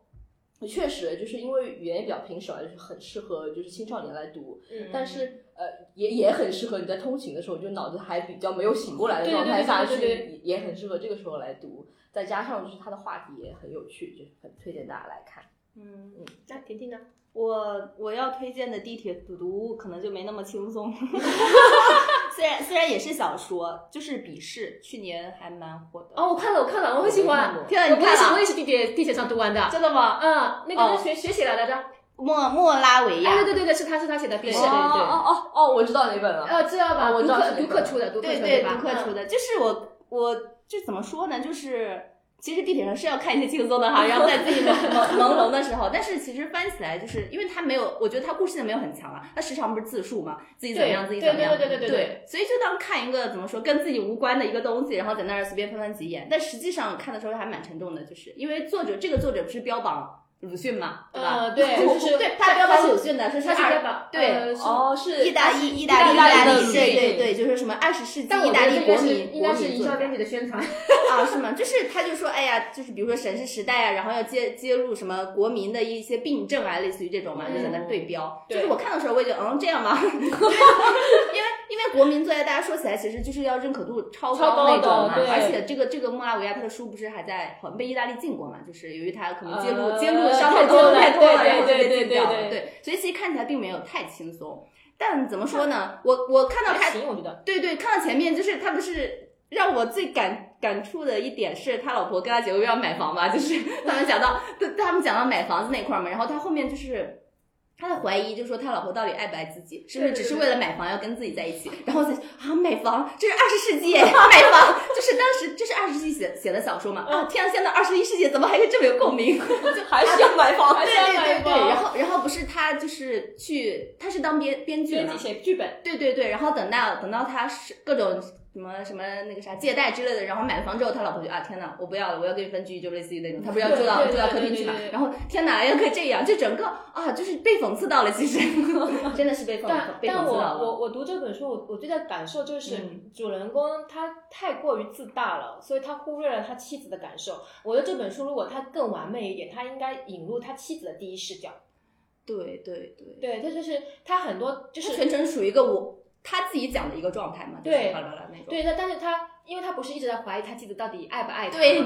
确实就是因为语言也比较平实啊，就是很适合就是青少年来读，嗯但是呃也也很适合你在通勤的时候，就脑子还比较没有醒过来的对对状态下去，也也很适合这个时候来读。再加上就是它的话题也很有趣，就是很推荐大家来看。嗯嗯，那婷婷呢？我我要推荐的地铁读读可能就没那么轻松，虽然虽然也是小说，就是《笔试》，去年还蛮火的。哦，我看了，我看了，我很喜欢。天啊，我也是，你看了？我也是地铁地铁上读完的。真的吗？嗯，那哦个是谁谁写的来着？莫莫拉维亚。哎，对对对对，是他是他写的笔试。对对哦哦哦哦，我知道哪本了。呃，知道吧？哦我知道是读客出的，读客对对，出的吧？读客出的。就是我我这怎么说呢，就是其实地铁上是要看一些轻松的哈，然后在自己朦朦朦胧的时候，但是其实翻起来就是因为他没有，我觉得他故事性没有很强啊，他时常不是自述嘛，自己怎么样，自己怎么样，对对对对对对，所以就当看一个怎么说跟自己无关的一个东西，然后在那儿随便翻翻几眼，但实际上看的时候还蛮沉重的，就是因为作者这个作者不是标榜鲁迅嘛，对吧？呃，对，就是对他标榜鲁迅的，说是二他是标榜对哦，是意大利，意大利，意大利的鲁对迅对对，就是什么二十世纪意大利国民应该是营销编辑的宣传。啊，是吗？就是他就说，哎呀，就是比如说神是时代啊，然后要揭揭露什么国民的一些病症啊，类似于这种嘛，就在那对标。就是我看的时候，我也觉得，嗯，这样吗？因为因为国民作家，大家说起来其实就是要认可度超超高那种嘛，而且这个这个莫拉维亚他的书不是还在好像被意大利禁过嘛，就是由于他可能揭露、呃揭露伤太多了害多太多了，然后就被禁掉了。对所以其实看起来并没有太轻松。但怎么说呢？我我看到他，我觉得。对对，看到前面就是他不是让我最感感触的一点是他老婆跟他姐夫要买房嘛，就是 他们讲到他们讲到买房子那块儿嘛，然后他后面就是。他在怀疑，就说他老婆到底爱不爱自己，是不是只是为了买房要跟自己在一起？然后在啊，买房，这是二十世纪耶，买房就是当时这是二十世纪写写的小说嘛？啊，天啊，现在二十一世纪怎么还可以这么有共鸣？就还是要买房，对对对然后然后不是他就是去，他是当编编剧嘛编辑，写剧本，对对对，然后等到等到他是各种什么什么那个啥借贷之类的，然后买了房之后，他老婆就啊天哪，我不要了，我要跟你分居，就类似于那种，他不是要住到住到客厅去嘛然后天哪，要可以这样，就整个啊就是被讽刺到了，其实真的是被讽但被但我讽刺到了。我我我读这本书，我我最大的感受就是嗯主人公他太过于自大了，所以他忽略了他妻子的感受。我觉得这本书如果他更完美一点，他应该引入他妻子的第一视角。对对对，对，他就是他很多就就是全程属于一个我他自己讲的一个状态嘛，就是对巴拉巴拉那种。对他，但是他因为他不是一直在怀疑他妻子到底爱不爱他嘛，对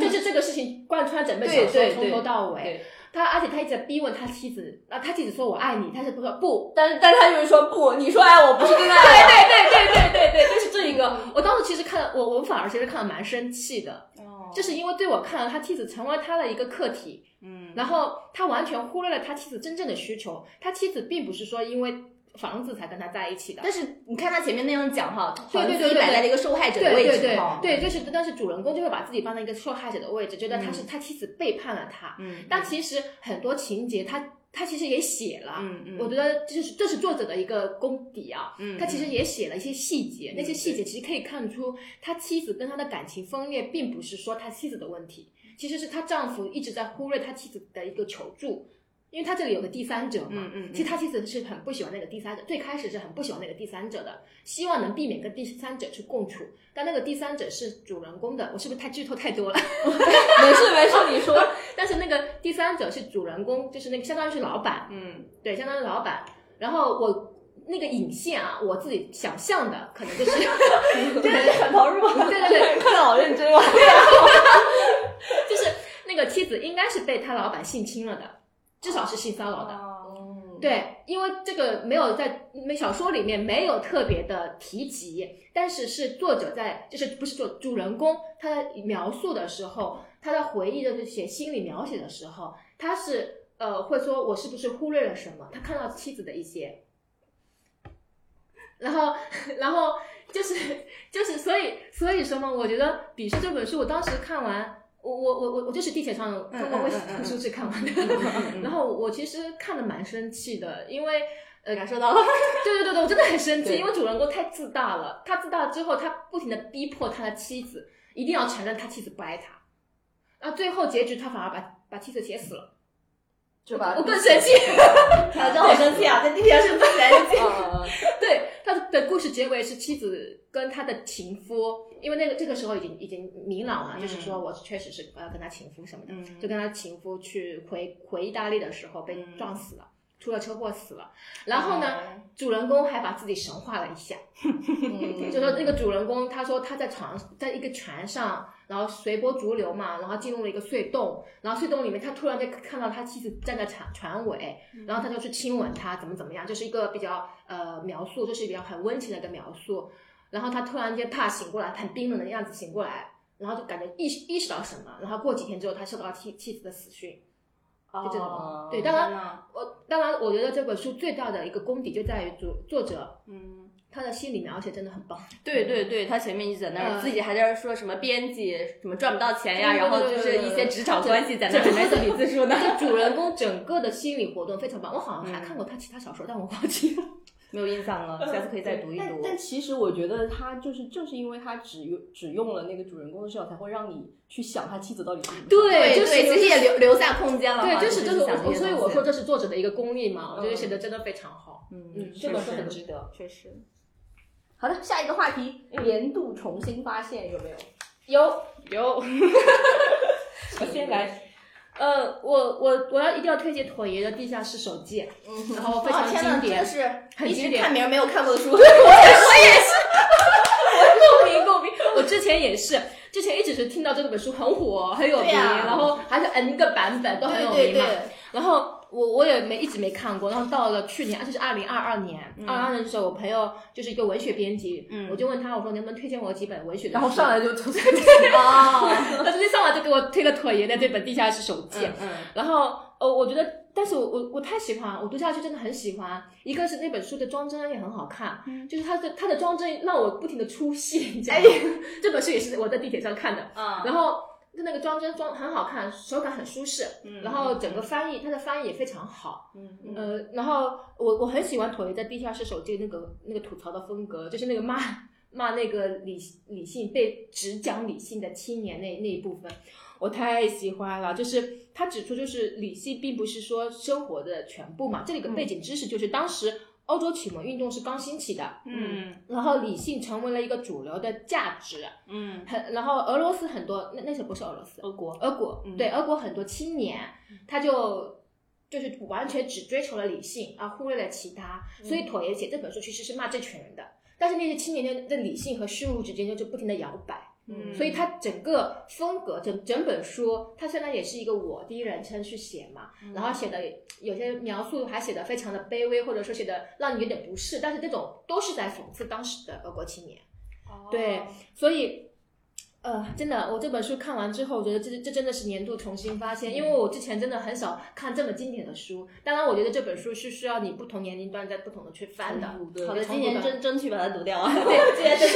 就是这个事情贯穿整本小说从头到尾。他而且他一直在逼问他妻子，啊，他妻子说我爱你，但是不说不，但是但是他就是说不，你说爱我不是真爱，对对对对对对对，就是这一个。我当时其实看我我反而其实看了蛮生气的，哦就是因为对我看了他妻子成为他的一个课题，嗯，然后他完全忽略了他妻子真正的需求。他妻子并不是说因为房子才跟他在一起的，但是你看他前面那样讲哈，好像对对对对自己摆在了一个受害者的位对对对置。对，就是但是主人公就会把自己放在一个受害者的位置，觉得他是他妻子背叛了他。嗯，但其实很多情节他他其实也写了，嗯嗯，我觉得这是这是作者的一个功底啊。嗯他其实也写了一些细节，嗯那些细节其实可以看出他妻子跟他的感情分裂，并不是说他妻子的问题，其实是他丈夫一直在忽略他妻子的一个求助。因为他这里有个第三者嘛，嗯嗯嗯其实他其实是很不喜欢那个第三者，最开始是很不喜欢那个第三者的，希望能避免跟第三者去共处，但那个第三者是主人公的，我是不是太剧透太多了？没事没事，你说。但是那个第三者是主人公，就是那个相当于是老板，嗯对，相当于老板。然后我那个引线啊，我自己想象的可能就是，对很投入。对对对，看得好认真哦！就是那个妻子应该是被他老板性侵了的，至少是性骚扰的。嗯，对，因为这个没有在没小说里面没有特别的提及，但是是作者在就是不是作主人公他在描述的时候，他在回忆的这些心理描写的时候，他是呃会说我是不是忽略了什么？他看到妻子的一些，然后 然后就是就是所以所以说嘛，我觉得《鄙视》这本书我当时看完。我我我我我就是地铁上通过微信图书是看完的，然后我其实看的蛮生气的，因为呃，感受到了。对对对对，我真的很生气，因为主人公太自大了。他自大之后，他不停的逼迫他的妻子一定要承认他妻子不爱他，然后最后结局他反而把把妻子写死了，就把我更生气。反正好生气啊！在地铁上是不生气。啊，对，他的故事结尾是妻子跟他的情夫，因为那个这个时候已经已经明朗了，嗯就是说我确实是要跟他情夫什么的，嗯就跟他情夫去回回意大利的时候被嗯撞死了。出了车祸死了，然后呢，哦主人公还把自己神化了一下，嗯就说那个主人公，他说他在船，在一个船上，然后随波逐流嘛，然后进入了一个隧洞，然后隧洞里面他突然间看到他妻子站在船船尾，然后他就去亲吻她，怎么怎么样，就是一个比较呃描述，就是比较很温情的一个描述。然后他突然间啪醒过来，很冰冷的样子醒过来，然后就感觉意识意识到什么，然后过几天之后他收到妻妻子的死讯，就这种。哦对，当然我当然我觉得这本书最大的一个功底就在于作作者嗯，他的心理描写真的很棒。对对对，他前面一直在那儿，嗯自己还在那儿说什么编辑什么赚不到钱呀，然后就是一些职场关系在那儿准备自己自述呢。这主人公整个的心理活动非常棒，我好像还看过他其他小说，但我忘记了。没有印象了，下次可以再读一读。但但其实我觉得他就是正是因为他只用只用了那个主人公的视角，才会让你去想他妻子到底是。对就是对，其实也留留下空间了。对，就是就就是我，所以我说这是作者的一个功力嘛，我觉得嗯写的真的非常好。嗯嗯，这本书很值得。确实好的，下一个话题，年度重新发现有没有？有，有 我先来。呃，我我我要一定要推荐妥爷的《地下室手记》，嗯然后非常经典，就是很经典看名儿没有看过的书。我也是共鸣共鸣。我之前也是，之前一直是听到这本书很火，很有名，啊然后还是 N 个版本都很有名嘛。对对对，然后我我也没一直没看过，然后到了去年，而且是二零二二年，嗯二二年的时候，我朋友就是一个文学编辑，嗯我就问他，我说能不能推荐我几本文学的书，然后上来就推荐 哦，他直接上来就给我推了妥爷的这本《地下室手记》嗯嗯然后呃，我觉得，但是我我我太喜欢，我读下去真的很喜欢。一个是那本书的装帧也很好看，嗯就是它的它的装帧让我不停的出戏，你知道吗？这本书也是我在地铁上看的，啊，然后它那个装帧装很好看，手感很舒适，嗯然后整个翻译它的翻译也非常好，嗯嗯呃，然后我我很喜欢妥爷在《地下室手机》那个那个吐槽的风格，就是那个骂骂那个理理性被只讲理性的青年那那一部分，我太喜欢了。就是他指出，就是理性并不是说生活的全部嘛。这里个背景知识就是当时欧洲启蒙运动是刚兴起的，嗯。然后理性成为了一个主流的价值，嗯。很然后俄罗斯很多那那些不是俄罗斯，俄国。俄国，嗯。对俄国很多青年，他就就是完全只追求了理性，而忽略了其他。所以妥爷写这本书其实是骂这群人的，但是那些青年的的理性和虚无之间就不停的摇摆。嗯所以他整个风格，整整本书，他虽然也是一个我第一人称去写嘛，然后写的有些描述还写的非常的卑微，或者说写的让你有点不适，但是这种都是在讽刺当时的俄国青年。哦对，所以，呃，真的，我这本书看完之后，我觉得这这真的是年度重新发现，因为我之前真的很少看这么经典的书。当然，我觉得这本书是需要你不同年龄段在不同的去翻的。对好的今年争争取把它读掉啊。对，今年 争取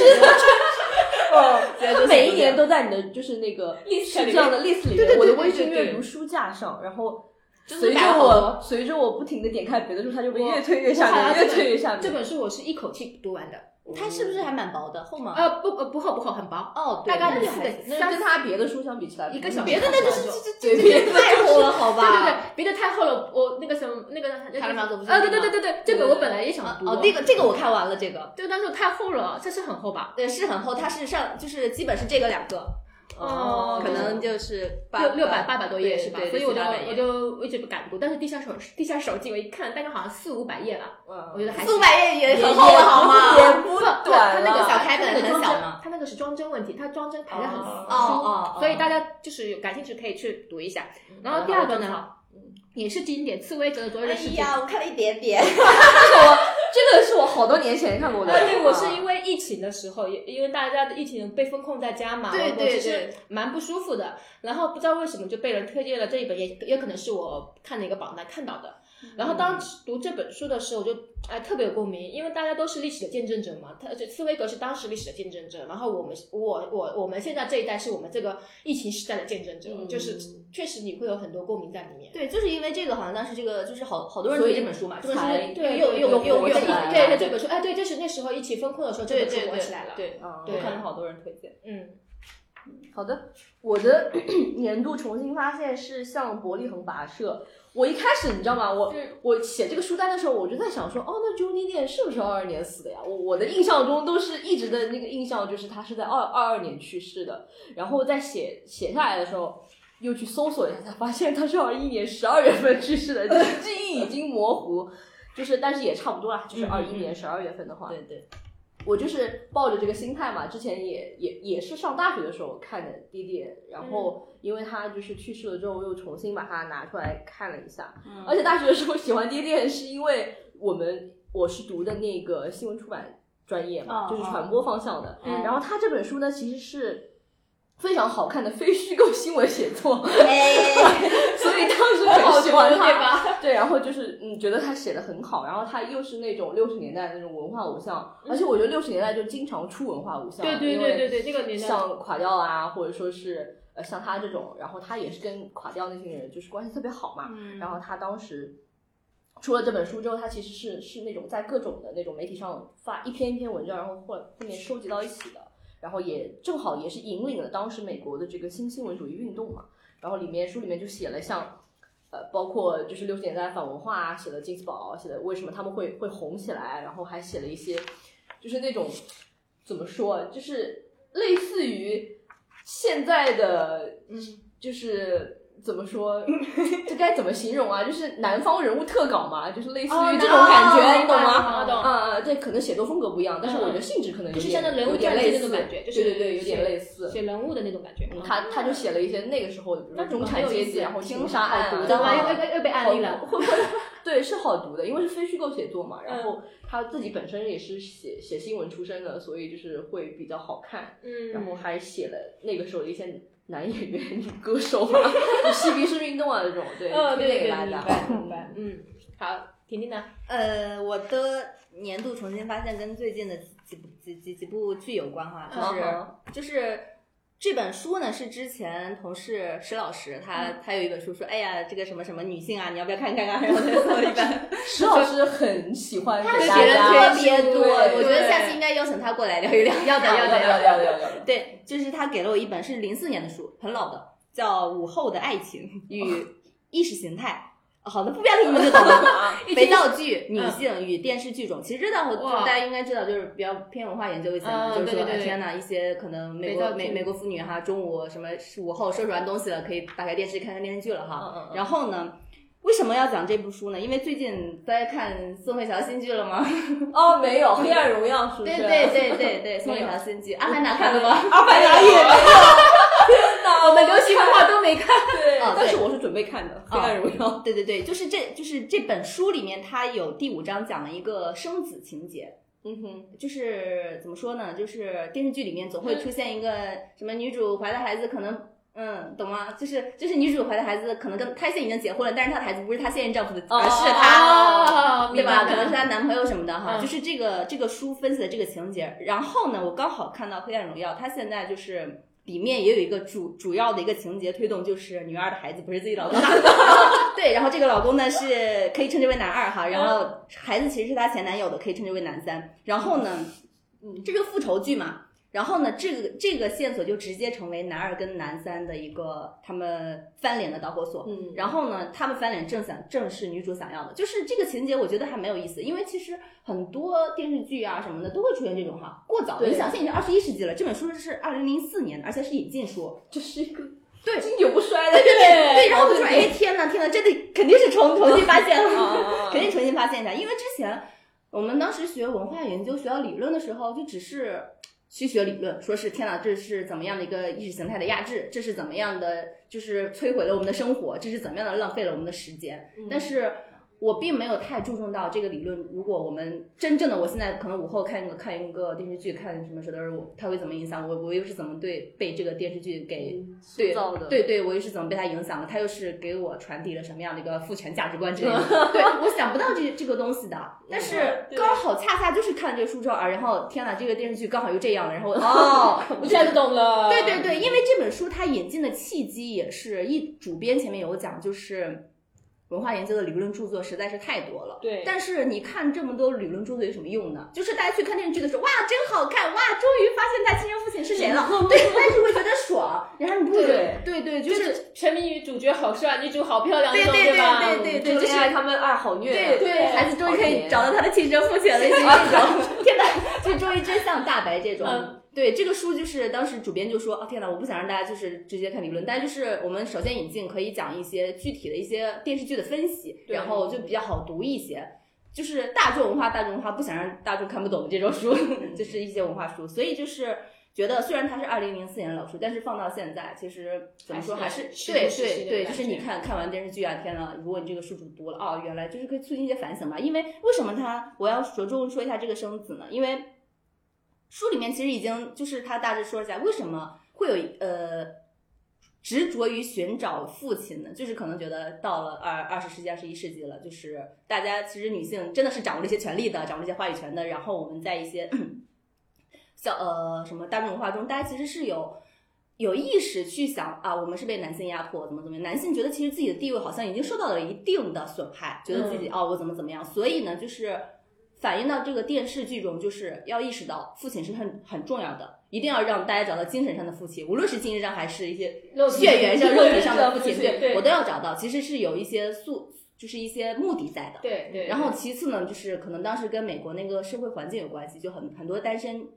哦，现在就每一年都在你的就是那个 list 里面这样的 list 里面，我的对微信阅读书架上，然后随着我随着我不停的点开别的书，它就会越推越下面，越推越下面。这本书我是一口气读完的。它是不是还蛮薄的？厚吗？呃，不呃不厚不厚，很薄。哦，对大概四个行三跟它别的书相比起来，一个小别的那就是就这这对这这太厚了，好吧对对对？，别的太厚了，我那个什么那个那个卡拉马对对对对对，这个我本来也想读。哦，那个这个我看完了，这个对但是太厚了，这是很厚吧？对是很厚，它是上就是基本是这个两个，哦可能就是六六百八百多页是吧？所以我就我就我一直不敢读，但是地下手地下手记我一看，大概好像四五百页吧，嗯我觉得还四五。百页也很厚了，好吗？也不不，短它那个小开本很小嘛它那个是装帧问题，它装帧排的很哦疏，哦哦所以大家就是有感兴趣可以去读一下。然后第二个呢，也是经典，茨威格的《昨日哎。呀，我看了一点点，这个是我好多年前看过的。啊，对，我是因为疫情的时候，也因为大家的疫情被封控在家嘛，对对我我其实对蛮不舒服的。然后不知道为什么就被人推荐了这一本，也也可能是我看的一个榜单看到的。然后当时读这本书的时候，我就哎特别有共鸣，因为大家都是历史的见证者嘛。他这茨威格是当时历史的见证者，然后我们我我我们现在这一代是我们这个疫情时代的见证者，嗯就是确实你会有很多共鸣在里面。对，就是因为这个，好像当时这个就是好好多人读这本书嘛，这本书才又对对对 对这本书，哎对，就是那时候一起封控的时候，这本书对对对火起来了。对，我看了好多人推荐。嗯。好的，我的 年度重新发现是向伯利恒跋涉。我一开始你知道吗？我、嗯我写这个书单的时候，我就在想说，哦，那 Johnny Depp 是不是二二年死的呀？我我的印象中都是一直的那个印象就是他是在二二二年去世的。然后在写写下来的时候，又去搜索一下，才发现他是二一年十二月份去世的，就是记忆已经模糊。就是，但是也差不多啦，就是二一年十二月份的话，对对，我就是抱着这个心态嘛，之前也也也是上大学的时候看的《爹爹》，然后因为他就是去世了之后，又重新把它拿出来看了一下。嗯而且大学的时候喜欢《爹爹》，是因为我们我是读的那个新闻出版专业嘛，哦就是传播方向的。嗯然后他这本书呢，其实是非常好看的非虚构新闻写作，哎，所以当时很喜欢对他。吧？对，然后就是嗯，觉得他写的很好，然后他又是那种六十年代的那种文化偶像，而且我觉得六十年代就经常出文化偶像，对对对对对，那个年代。像垮掉啊，或者说是呃像他这种，然后他也是跟垮掉那些人就是关系特别好嘛，嗯。然后他当时。出了这本书之后，他其实是是那种在各种的那种媒体上发一篇一篇文章，然后后后面收集到一起的，然后也正好也是引领了当时美国的这个新新闻主义运动嘛。然后里面书里面就写了像，呃，包括就是六十年代反文化啊，写了金斯堡，写的为什么他们会会红起来，然后还写了一些，就是那种怎么说，就是类似于现在的，嗯，就是。怎么说？这该怎么形容啊？就是南方人物特稿嘛，就是类似哦于这种感觉，哦你懂吗？啊啊，对可能写作风格不一样，但是我觉得性质可能有就是点像那人物传记类似那种感觉，就是对对对，有点类似。写人物的那种感觉。他他就写了一些那个时候的，比如说中产阶级，然后挺情杀案对吧？啊又又又被安利了。会会对，是好读的，因为是非虚构写作嘛。然嗯后他自己本身也是写写新闻出身的，所以就是会比较好看。嗯，然后还写了那个时候的一些男演员、女歌手啊，就嬉皮士运动啊这种，对，哦，对对对，推荐给大家。明白明白。嗯，好，婷婷呢？呃，我的年度重新发现跟最近的几部几几几部剧有关哈，就是、嗯就是这本书呢是之前同事石老师他、他有一本书说，哎呀这个什么什么女性啊，你要不要看看啊？然后他送了一本，石老师很喜欢给他大写的家特别多，我觉得下次应该邀请他过来聊一聊。要的要的要的要的要的。对，就是他给了我一本是零四年的书，很老的，叫《午后的爱情与意识形态》。好的，不标题你们就懂了。肥皂剧、女性与电视剧中，其实这道我大家应该知道，就是比较偏文化研究一些嘛，就是说，天呐，一些可能美国美美国妇女哈，中午什么午后收拾完东西了，可以打开电视看看电视剧了哈。然后呢，为什么要讲这部书呢？因为最近大家看宋慧乔新剧了吗？哦，没有《黑暗荣耀》是不是？对对对对对，宋慧乔新剧，《阿凡达》看了吗？阿凡达也没有。天哪，我们流行文化都没看。对哦，对但是我是准备看的《黑暗荣耀》。对对对，就是这就是这本书里面，它有第五章讲了一个生子情节。嗯哼，就是怎么说呢？就是电视剧里面总会出现一个什么女主怀的孩子可能。嗯，懂吗？就是就是女主怀的孩子，可能跟她现在已经结婚了，但是她的孩子不是她现任丈夫的，而是她，哦对吧？可能是她男朋友什么的哈。嗯就是这个这个书分析的这个情节。然后呢，我刚好看到《黑暗荣耀》，它现在就是里面也有一个主主要的一个情节推动，就是女二的孩子不是自己老公的。对，然后这个老公呢是可以称之为男二哈，然后孩子其实是她前男友的，可以称之为男三。然后呢，嗯这是个复仇剧嘛。然后呢，这个这个线索就直接成为男二跟男三的一个他们翻脸的导火索。嗯然后呢，他们翻脸正想正是女主想要的，就是这个情节，我觉得还蛮有意思。因为其实很多电视剧啊什么的都会出现这种哈，过早。对你想，现在已经二十一世纪了，这本书是二零零四年的，而且是引进书。这是一个对经久不衰的，对对，然后我就说，对对哎，天呐天呐，这得肯定是重重新发现 了，啊 肯定重新发现一下，因为之前我们当时学文化研究、学到理论的时候，就只是去学理论，说是天呐，这是怎么样的一个意识形态的压制，这是怎么样的，就是摧毁了我们的生活，这是怎么样的浪费了我们的时间，但是。我并没有太注重到这个理论。如果我们真正的，我现在可能午后看一个看一个电视剧，看什么时候我它会怎么影响我？我又是怎么对被这个电视剧给对塑造的，对对，我又是怎么被它影响的？它又是给我传递了什么样的一个父权价值观之类的？对我想不到这这个东西的，但是刚好恰恰就是看这个书之后啊，然后天呐，这个电视剧刚好又这样了，然后哦，我一下就懂了。对对对，因为这本书它引进的契机也是一主编前面有讲，就是文化研究的理论著作实在是太多了。对但是你看这么多理论著作有什么用呢？就是大家去看电视剧的时候，哇，真好看，哇，终于发现他亲生父亲是谁了，对，但是会觉得爽，然后你不会觉得，对对，就就是是沉迷于主角好帅，女主好漂亮对，对对？对对对就是他们爱好虐，对对孩子终于可以找到他的亲生父亲了，类似于这种，天哪，就终于真相大白这种。嗯对这个书，就是当时主编就说：“哦，天哪，我不想让大家就是直接看理论，但就是我们首先引进可以讲一些具体的一些电视剧的分析，然后就比较好读一些。就是大众文化，大众文化不想让大众看不懂的这种书，就是一些文化书。所以就是觉得，虽然它是二零零四年的老书，但是放到现在，其实怎么说还还是是对对对，就是你看看完电视剧啊，天呐，如果你这个书主读了，哦，原来就是可以促进一些反省嘛。因为为什么他我要着重说一下这个生子呢？因为书里面其实已经就是他大致说了一下为什么会有呃执着于寻找父亲呢？就是可能觉得到了二二十世纪、二十一世纪了，就是大家其实女性真的是掌握了一些权利的，掌握了一些话语权的。然后我们在一些小呃什么大众文化中，大家其实是有。有意识去想啊，我们是被男性压迫，怎么怎么样？男性觉得其实自己的地位好像已经受到了一定的损害，觉得自己、哦，我怎么怎么样？所以呢，就是反映到这个电视剧中，就是要意识到父亲是很很重要的，一定要让大家找到精神上的父亲，无论是精神上还是一些血缘上、肉体上的父亲，对对我都要找到。其实是有一些素，就是一些目的在的。对对。然后其次呢，就是可能当时跟美国那个社会环境有关系，就很很多单身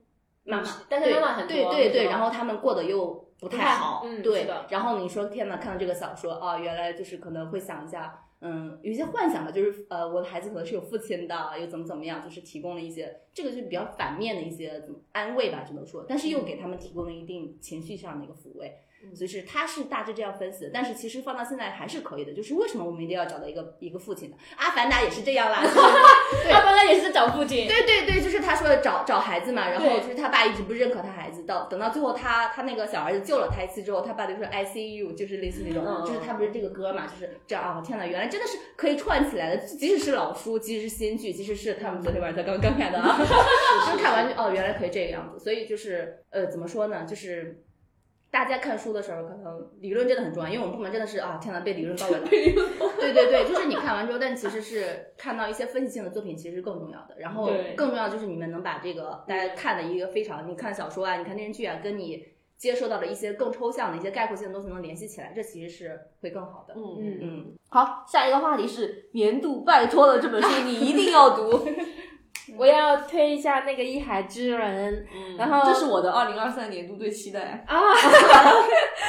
妈妈，单身妈妈很多对对对，然后他们过得又不太好，嗯对。然后你说天呐，看到这个小说啊，原来就是可能会想一下，嗯，有一些幻想吧，就是呃，我的孩子可能是有父亲的，又怎么怎么样，就是提供了一些这个就比较反面的一些怎么安慰吧，只能说，但是又给他们提供了一定情绪上的一个抚慰。就是他是大致这样分析的，但是其实放到现在还是可以的。就是为什么我们一定要找到一个一个父亲呢？阿凡达也是这样啦，阿凡达也是找父亲，对对对，就是他说的找找孩子嘛，然后就是他爸一直不认可他孩子，到等到最后他他那个小儿子救了他一次之后，他爸就说 I see you，就是类似那种，嗯就是他不是这个歌嘛，就是这样啊！天呐，原来真的是可以串起来的，即使是老书，即使是新剧，即使是他们昨天晚上才刚刚看的啊，刚看完就哦，原来可以这个样子，所以就是呃，怎么说呢，就是。大家看书的时候，可能理论真的很重要，因为我们部门真的是啊，天呐，被理论包围 了。对对对，就是你看完之后，但其实是看到一些分析性的作品，其实是更重要的。然后更重要就是你们能把这个大家看的一个非常，你看小说啊，你看电视剧啊，跟你接受到的一些更抽象的一些概括性的东西能联系起来，这其实是会更好的。嗯嗯嗯，好，下一个话题是年度拜托了这本书，你一定要读。我要推一下那个《一海之人》，然后这是我的二零二三年度最期待。啊，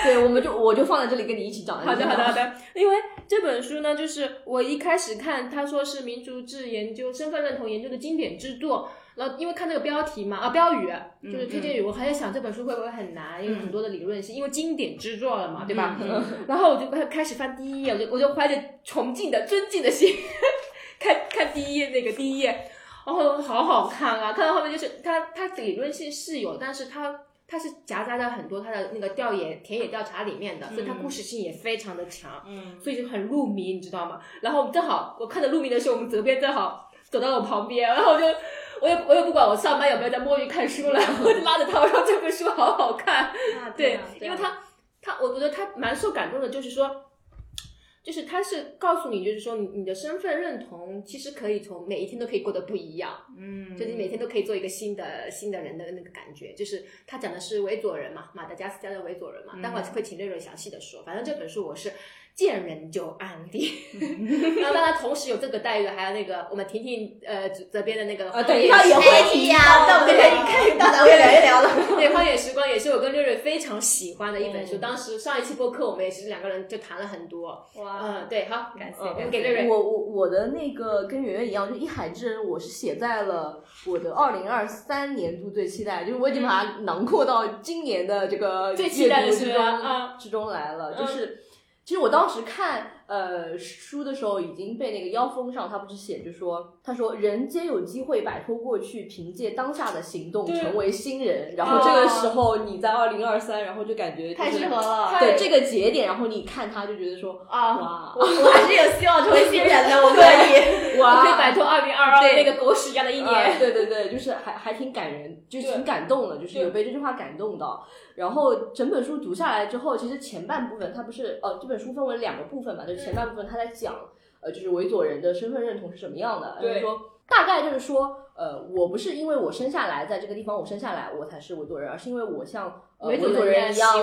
对，我们就我就放在这里跟你一起讲。好的，好的，好。的。因为这本书呢，就是我一开始看，他说是民族志研究、身份认同研究的经典之作。然后因为看这个标题嘛，啊，标语就是推荐语，我还在想这本书会不会很难，因为很多的理论性，因为经典之作了嘛，对吧？嗯 然后我就开始翻第一页，我就我就怀着崇敬的、尊敬的心 看看第一页那个第一页，然后好好看啊！看到后面就是它它理论性是有，但是它它是夹杂在很多它的那个调研田野调查里面的，所以它故事性也非常的强，嗯所以就很入迷，你知道吗？然后正好我看着入迷的时候，我们责编正好走到我旁边，然后我就。我也我也不管我上班有没有在摸鱼看书了，我就拉着他我说这本书好好看，对，因为他他我觉得他蛮受感动的，就是说就是它是告诉你，就是说你你的身份认同其实可以从每一天都可以过得不一样，嗯，就你每天都可以做一个新的新的人的那个感觉。就是他讲的是维佐人嘛，马达加斯加的维佐人嘛，待会儿会请瑞瑞详细的说。反正这本书我是见人就安利，然后当然同时有这个待遇，还有那个我们婷婷呃这边的那个啊对荒野他也会时光哎呀，那我们可以开大杂烩聊一聊了。对《荒野时光》也是我跟瑞瑞非常喜欢的一本书。嗯当时上一期播客我们也是两个人就谈了很多。哇，嗯，对，好，感谢给瑞瑞。我我我的那个跟圆圆一样，就《一海之人》，我是写在了我的二零二三年度最期待，就是我已经把它囊括到今年的这个最期待的时光之中啊之中来了。就嗯是其实我当时看呃书的时候，已经被那个腰封上，他不是写就说，他说人皆有机会摆脱过去，凭借当下的行动成为新人。然后这个时候你在二零二三，然后就感觉就是太适合了。对这个节点，然后你看他就觉得说啊，哇我我还是有希望成为新人的，我可以。我可以摆脱二零二二对那个狗屎一样的一啊年。对对对，就是还还挺感人，就是挺感动的，就是有被这句话感动到。然后整本书读下来之后，其实前半部分它不是呃，这本书分为两个部分嘛，就是前半部分他在讲呃，就是维佐人的身份认同是什么样的，就是对说大概就是说呃，我不是因为我生下来在这个地方我生下来我才是维佐人，而是因为我像呃维维佐佐人一样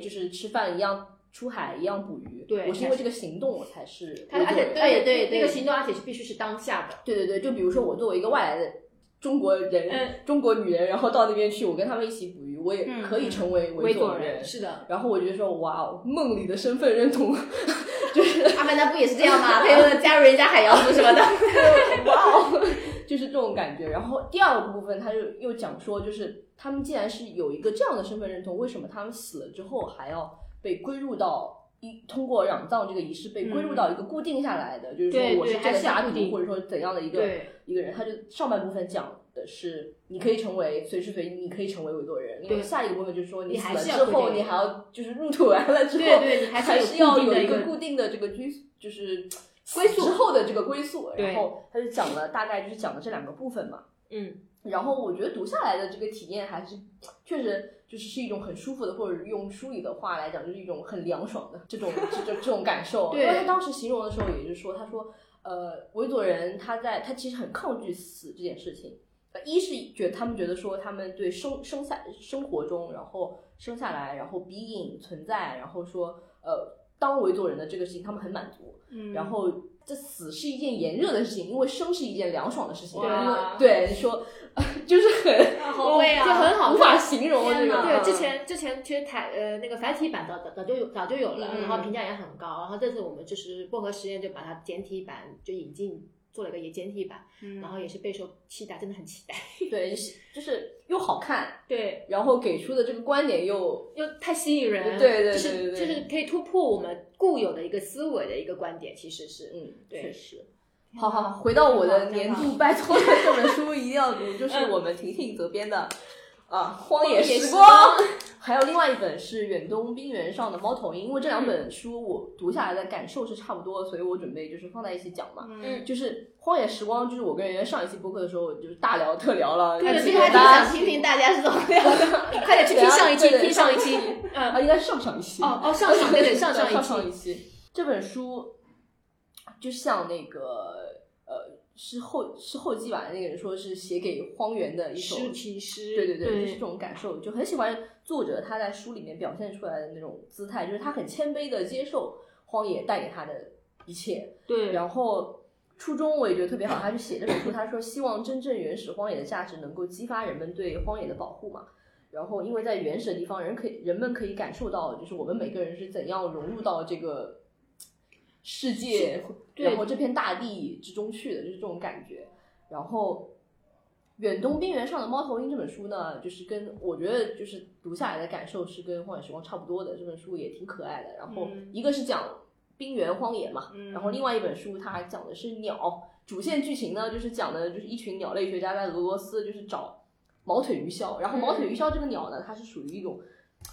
就是吃饭一样。出海一样捕鱼，对我是因为这个行动我才是他而。且对对对那个行动，而且是必须是当下的。对对对，就比如说我作为一个外来的中国人、嗯中国女人，然后到那边去，我跟他们一起捕鱼，我也嗯可以成为维佐佐人是的，然后我就说，哇哦，梦里的身份认同，就是阿凡达不也是这样吗？他又加入人家海洋族什么的。哇哦，就是这种感觉。然后第二个部分，他就又讲说，就是他们既然是有一个这样的身份认同，为什么他们死了之后还要被归入到？一通过攘藏这个仪式被归入到一个固定下来的，就是说我是这个家是要固定或者说怎样的一个一个人，他就上半部分讲的是你可以成为随时随地你可以成为维多人，因为对下一个部分就是说你死了之后你还要就是入土完了之后，对对，你还还是是要有一个个固定的这个居就是归宿之后的这个归宿，然后他就讲了大概就是讲了这两个部分嘛，嗯，然后我觉得读下来的这个体验还是确实就是是一种很舒服的，或者用书里的话来讲，就是一种很凉爽的这种这这这种感受。对因为他当时形容的时候，也就是说，他说，呃，维佐人他在他其实很抗拒死这件事情。呃，一是觉得他们觉得说他们对生生下生活中，然后生下来，然后 being 存在，然后说呃当为做人的这个事情，他们很满足。嗯然后这死是一件炎热的事情，因为生是一件凉爽的事情。对你说，就是很好味啊，就很好无法形容这个。对，之嗯前之前其实台呃那个繁体版早早早就有早就有了，嗯然后评价也很高，然后这次我们就是薄荷实验就把它简体版就引进做了一个也简体版，嗯然后也是备受期待，真的很期待。对，就是就是又好看，对，然后给出的这个观点又又太吸引人，对对对就是就是可以突破我们固有的一个思维的一个观点，其实是嗯，确实。好好好，回到我的年度拜托的这本书一定要读，就是我们婷婷责编的啊《荒野时光》，还有另外一本是远东冰原上的猫头鹰。因为这两本书我读下来的感受是差不多，所以我准备就是放在一起讲嘛。嗯就是《荒野时光》，就是我跟人家上一期播客的时候就是大聊特聊了，对这个还挺记得大家想听听大家是怎么聊的。你快点去听上一期，听上一期，嗯，啊，应该是上上一期。哦哦，上上对对上上上一期。这本书就像那个呃，是后是后记吧，那个人说是写给荒原的一首诗对对对，对就是这种感受，就很喜欢作者他在书里面表现出来的那种姿态，就是他很谦卑的接受荒野带给他的一切。对，然后初衷我也觉得特别好，他去写这本书，他说希望真正原始荒野的价值能够激发人们对荒野的保护嘛。然后，因为在原始的地方，人可以人们可以感受到，就是我们每个人是怎样融入到这个世界，然后这片大地之中去的，就是这种感觉。然后，《远东边缘上的猫头鹰》这本书呢，就是跟我觉得就是读下来的感受是跟《荒野时光》差不多的。这本书也挺可爱的。然后嗯一个是讲冰原荒野嘛，嗯然后另外一本书它还讲的是鸟。主线剧情呢，就是讲的就是一群鸟类学家在俄罗斯就是找毛腿鱼鸮，然后毛腿鱼鸮这个鸟呢，它是属于一种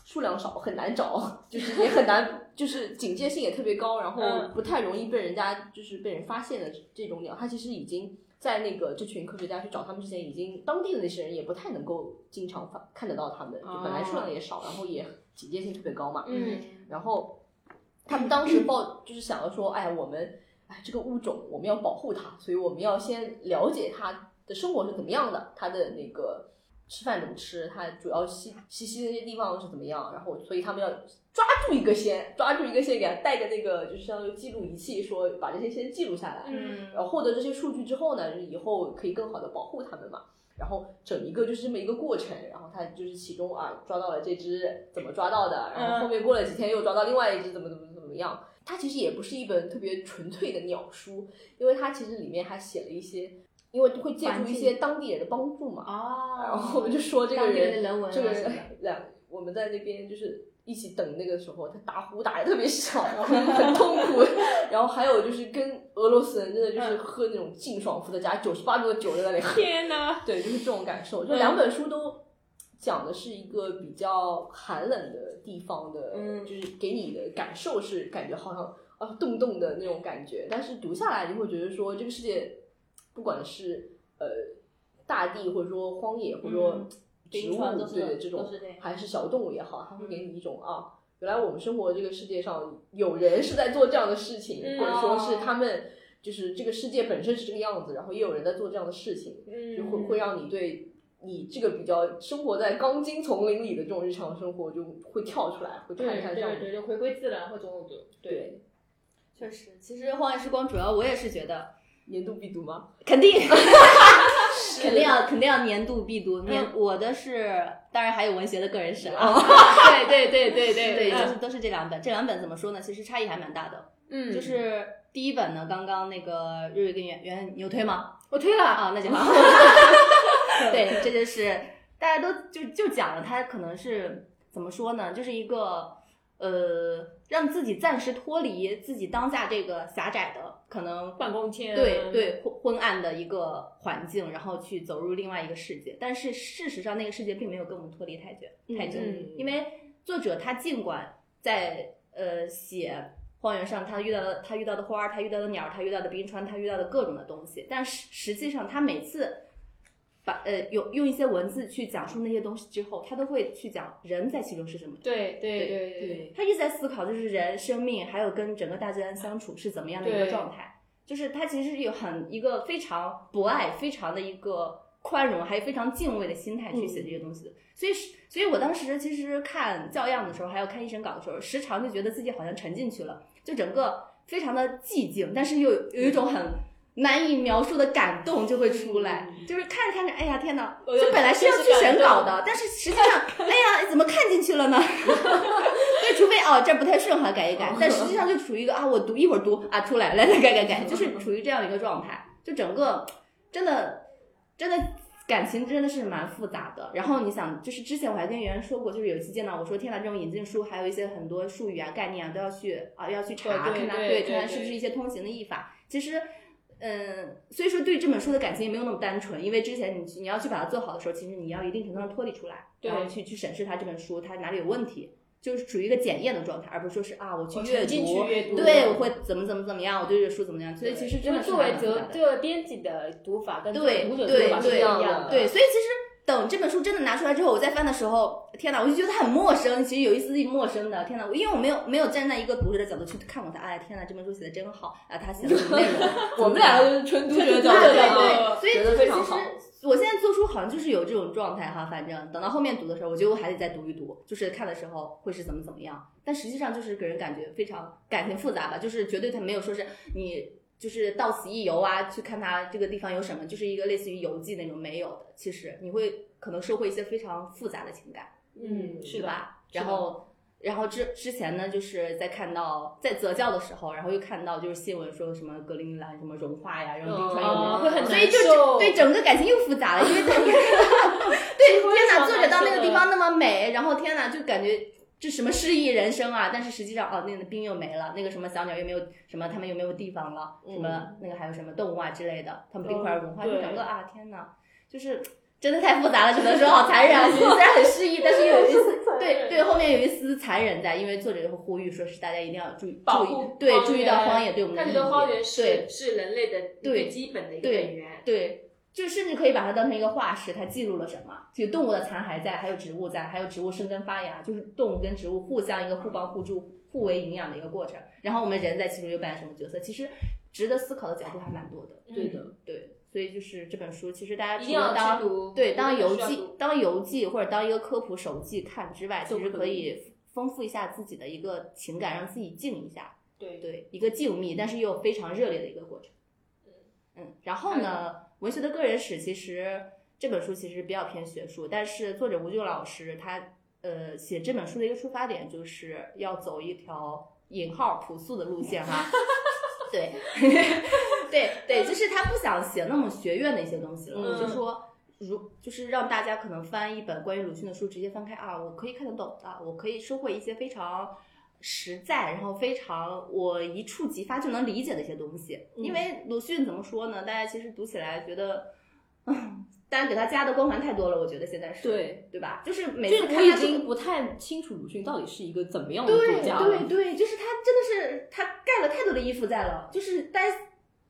数量少，很难找，就是也很难，就是警戒性也特别高，然后嗯。不太容易被人家就是被人发现的这种鸟，它其实已经在那个这群科学家去找他们之前，已经当地的那些人也不太能够经常发看得到它们，就本来数量也少，然后也警戒性特别高嘛，嗯。然后他们当时报就是想要说，哎，我们哎这个物种我们要保护它，所以我们要先了解它的生活是怎么样的，它的那个吃饭怎么吃，它主要栖栖息的那些地方是怎么样，然后所以他们要抓住一个先，抓住一个先，给它带着那个就是相当于记录仪器，说把这些先记录下来，嗯然后获得这些数据之后呢，就是以后可以更好的保护它们嘛。然后整一个就是这么一个过程，然后它就是其中啊抓到了这只怎么抓到的，然后后面过了几天又抓到另外一只怎么怎么怎么样。它其实也不是一本特别纯粹的鸟书，因为它其实里面还写了一些，因为会借助一些当地人的帮助嘛。哦，然后我们就说这个人这个人两我们在那边就是一起等那个时候，他打呼打的特别响，然后很痛苦。然后还有就是跟俄罗斯人真的就是喝那种劲爽伏特加九十八度的酒在那里喝，天呐，对，就是这种感受。就嗯两本书都讲的是一个比较寒冷的地方的，嗯就是给你的感受是感觉好像啊冻冻的那种感觉，但是读下来你会觉得说这个世界不管是呃大地或者说荒野或者说嗯植物对这种是这样还是小动物也好，它会给你一种啊。原来我们生活这个世界上有人是在做这样的事情，嗯或者说是他们就是这个世界本身是这个样子，然后也有人在做这样的事情，就会嗯，会让你对你这个比较生活在钢筋丛林里的这种日常生活就会跳出来，会看一看这样对对对，回归自然或种种对，对确实，其实《荒野时光》主要我也是觉得年度必读吗？肯定，肯定要肯定要年度必读。年、我的是，当然还有文学的个人史啊。对对对对对，对，就是都是这两本，这两本怎么说呢？其实差异还蛮大的。嗯，就是第一本呢，刚刚那个瑞瑞跟圆圆，你有推吗？我推了，啊，那就好。对，这就是大家都就就讲了，它可能是怎么说呢？就是一个呃，让自己暂时脱离自己当下这个狭窄的可能办公间，对对昏昏暗的一个环境，然后去走入另外一个世界。但是事实上，那个世界并没有跟我们脱离太久太久，嗯因为作者他尽管在呃写荒原上他遇到的他遇到的花儿，他遇到的鸟儿，他遇到的冰川，他遇到的各种的东西，但实实际上他每次。把呃用用一些文字去讲述那些东西之后，他都会去讲人在其中是什么对对对他一直在思考，就是人生命还有跟整个大自然相处是怎么样的一个状态。就是他其实有很一个非常博爱、非常的一个宽容，还有非常敬畏的心态去写这些东西的。所以，所以我当时其实看教样的时候，还有看一审稿的时候，时常就觉得自己好像沉进去了，就整个非常的寂静，但是又有有一种很。难以描述的感动就会出来，就是看着看着，哎呀天哪！我就本来是要去审稿的，但是实际上，哎呀，怎么看进去了呢？对，除非哦这儿不太顺哈，改一改。但实际上就处于一个啊，我读一会儿读啊，出来来来改改改，就是处于这样一个状态。就整个真的真的感情真的是蛮复杂的。然后你想，就是之前我还跟圆圆说过，就是有一期见到我说，天呐，这种引进书还有一些很多术语啊、概念啊，都要去啊要去查，看它对对看它是不是一些通行的译法。其实。嗯，所以说对这本书的感情也没有那么单纯，因为之前你你要去把它做好的时候，其实你要一定程度上脱离出来，对。然后去去审视它这本书它哪里有问题，就是处于一个检验的状态，而不是说是啊我去阅读，去阅读对我会怎么怎么怎么样，我对这个书怎么样，所以其实真的是作为蛮复杂的作作为编辑的读法跟对读者的读法是不一样的，对，所以其实等这本书真的拿出来之后，我再翻的时候，天哪，我就觉得他很陌生，其实有一丝陌生的。天哪，因为我没有没有站在一个读者的角度去看过他，哎，天哪，这本书写的真好啊，他写的什么内容？我们两个就是纯读者的角度对对对，所以非常好。实我现在做书好像就是有这种状态哈，反正等到后面读的时候，我觉得我还得再读一读，就是看的时候会是怎么怎么样。但实际上就是给人感觉非常感情复杂吧，就是绝对他没有说是你就是到此一游啊，去看他这个地方有什么，就是一个类似于游记那种没有的。其实你会可能收获一些非常复杂的情感。嗯，是吧？然后，然后之之前呢，就是在看到在择教的时候，然后又看到就是新闻说什么格陵兰什么融化呀，然后冰川又没有哦会很所以就对整个感情又复杂了，因为它 对天哪，作者到那个地方那么美，然后天哪，就感觉。这什么诗意人生啊！但是实际上，哦，那个冰又没了，那个什么小鸟又没有什么，他们又没有地方了，什么那个还有什么动物啊之类的，他们冰块融化，就整个啊，天哪，就是真的太复杂了，只能说好残忍啊！虽然很诗意，但是又有一丝 对对，后面有一丝残忍在，因为作者又会呼吁说是大家一定要注意保注意对注意到荒野对我们的意义，对是是人类的对最基本的一个源，对，就甚至可以把它当成一个化石，它记录了什么？就动物的残骸在，还有植物在，还有植物生根发芽，就是动物跟植物互相一个互帮互助、互为营养的一个过程。然后我们人在其中又扮演什么角色？其实值得思考的角度还蛮多的。对的，对，所以就是这本书，其实大家除了当，对，当游记当游记或者当一个科普手记看之外，其实可以可以丰富一下自己的一个情感，让自己静一下。对对，一个静谧，但是又非常热烈的一个过程。嗯，然后呢，文学的个人史其实这本书其实比较偏学术，但是作者吴俊老师他呃写这本书的一个出发点就是要走一条引号朴素的路线哈。对，对对，就是他不想写那么学院的一些东西了，嗯就说如就是让大家可能翻一本关于鲁迅的书，直接翻开啊，我可以看得懂的，我可以收获一些非常实在，然后非常我一触即发就能理解的一些东西。嗯因为鲁迅怎么说呢？大家其实读起来觉得，嗯，大家给他加的光环太多了，我觉得现在是对对吧？就是每我已次看他这个经不太清楚鲁迅到底是一个怎么样的对作家了。对对，就是他真的是他盖了太多的衣服在了，就是大家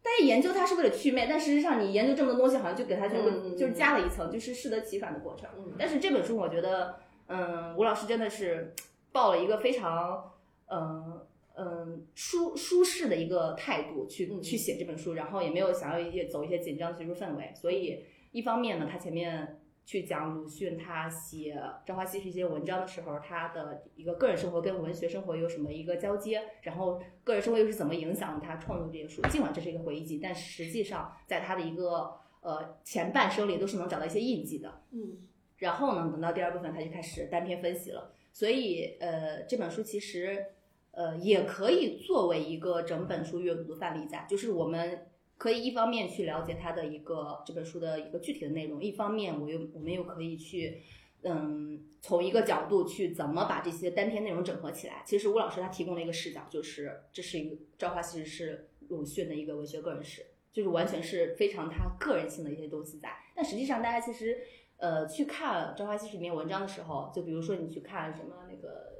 大家研究它是为了祛魅，但事实上你研究这么多东西，好像就给它就、嗯嗯就是加了一层，就是适得其反的过程。嗯。但是这本书我觉得，嗯，吴老师真的是抱了一个非常嗯嗯舒舒适的一一个态度去、嗯。去写这本书，然后也没有想要一些走一些紧张的学术氛围，所以一方面呢，他前面去讲鲁迅他写《朝花夕拾》一些文章的时候，他的一个个人生活跟文学生活有什么一个交接，然后个人生活又是怎么影响他创作这些书。尽管这是一个回忆集，但实际上在他的一个呃前半生里都是能找到一些印记的。嗯然后呢，等到第二部分，他就开始单篇分析了。所以，呃，这本书其实，呃，也可以作为一个整本书阅读的范例在，就是我们可以一方面去了解它的一个这本书的一个具体的内容，一方面我又我们又可以去，嗯，从一个角度去怎么把这些单篇内容整合起来。其实吴老师他提供了一个视角，就是这是一个《朝花夕拾》是鲁迅的一个文学个人史，就是完全是非常他个人性的一些东西在。但实际上，大家其实呃去看《朝花夕拾》里面文章的时候，就比如说你去看什么那个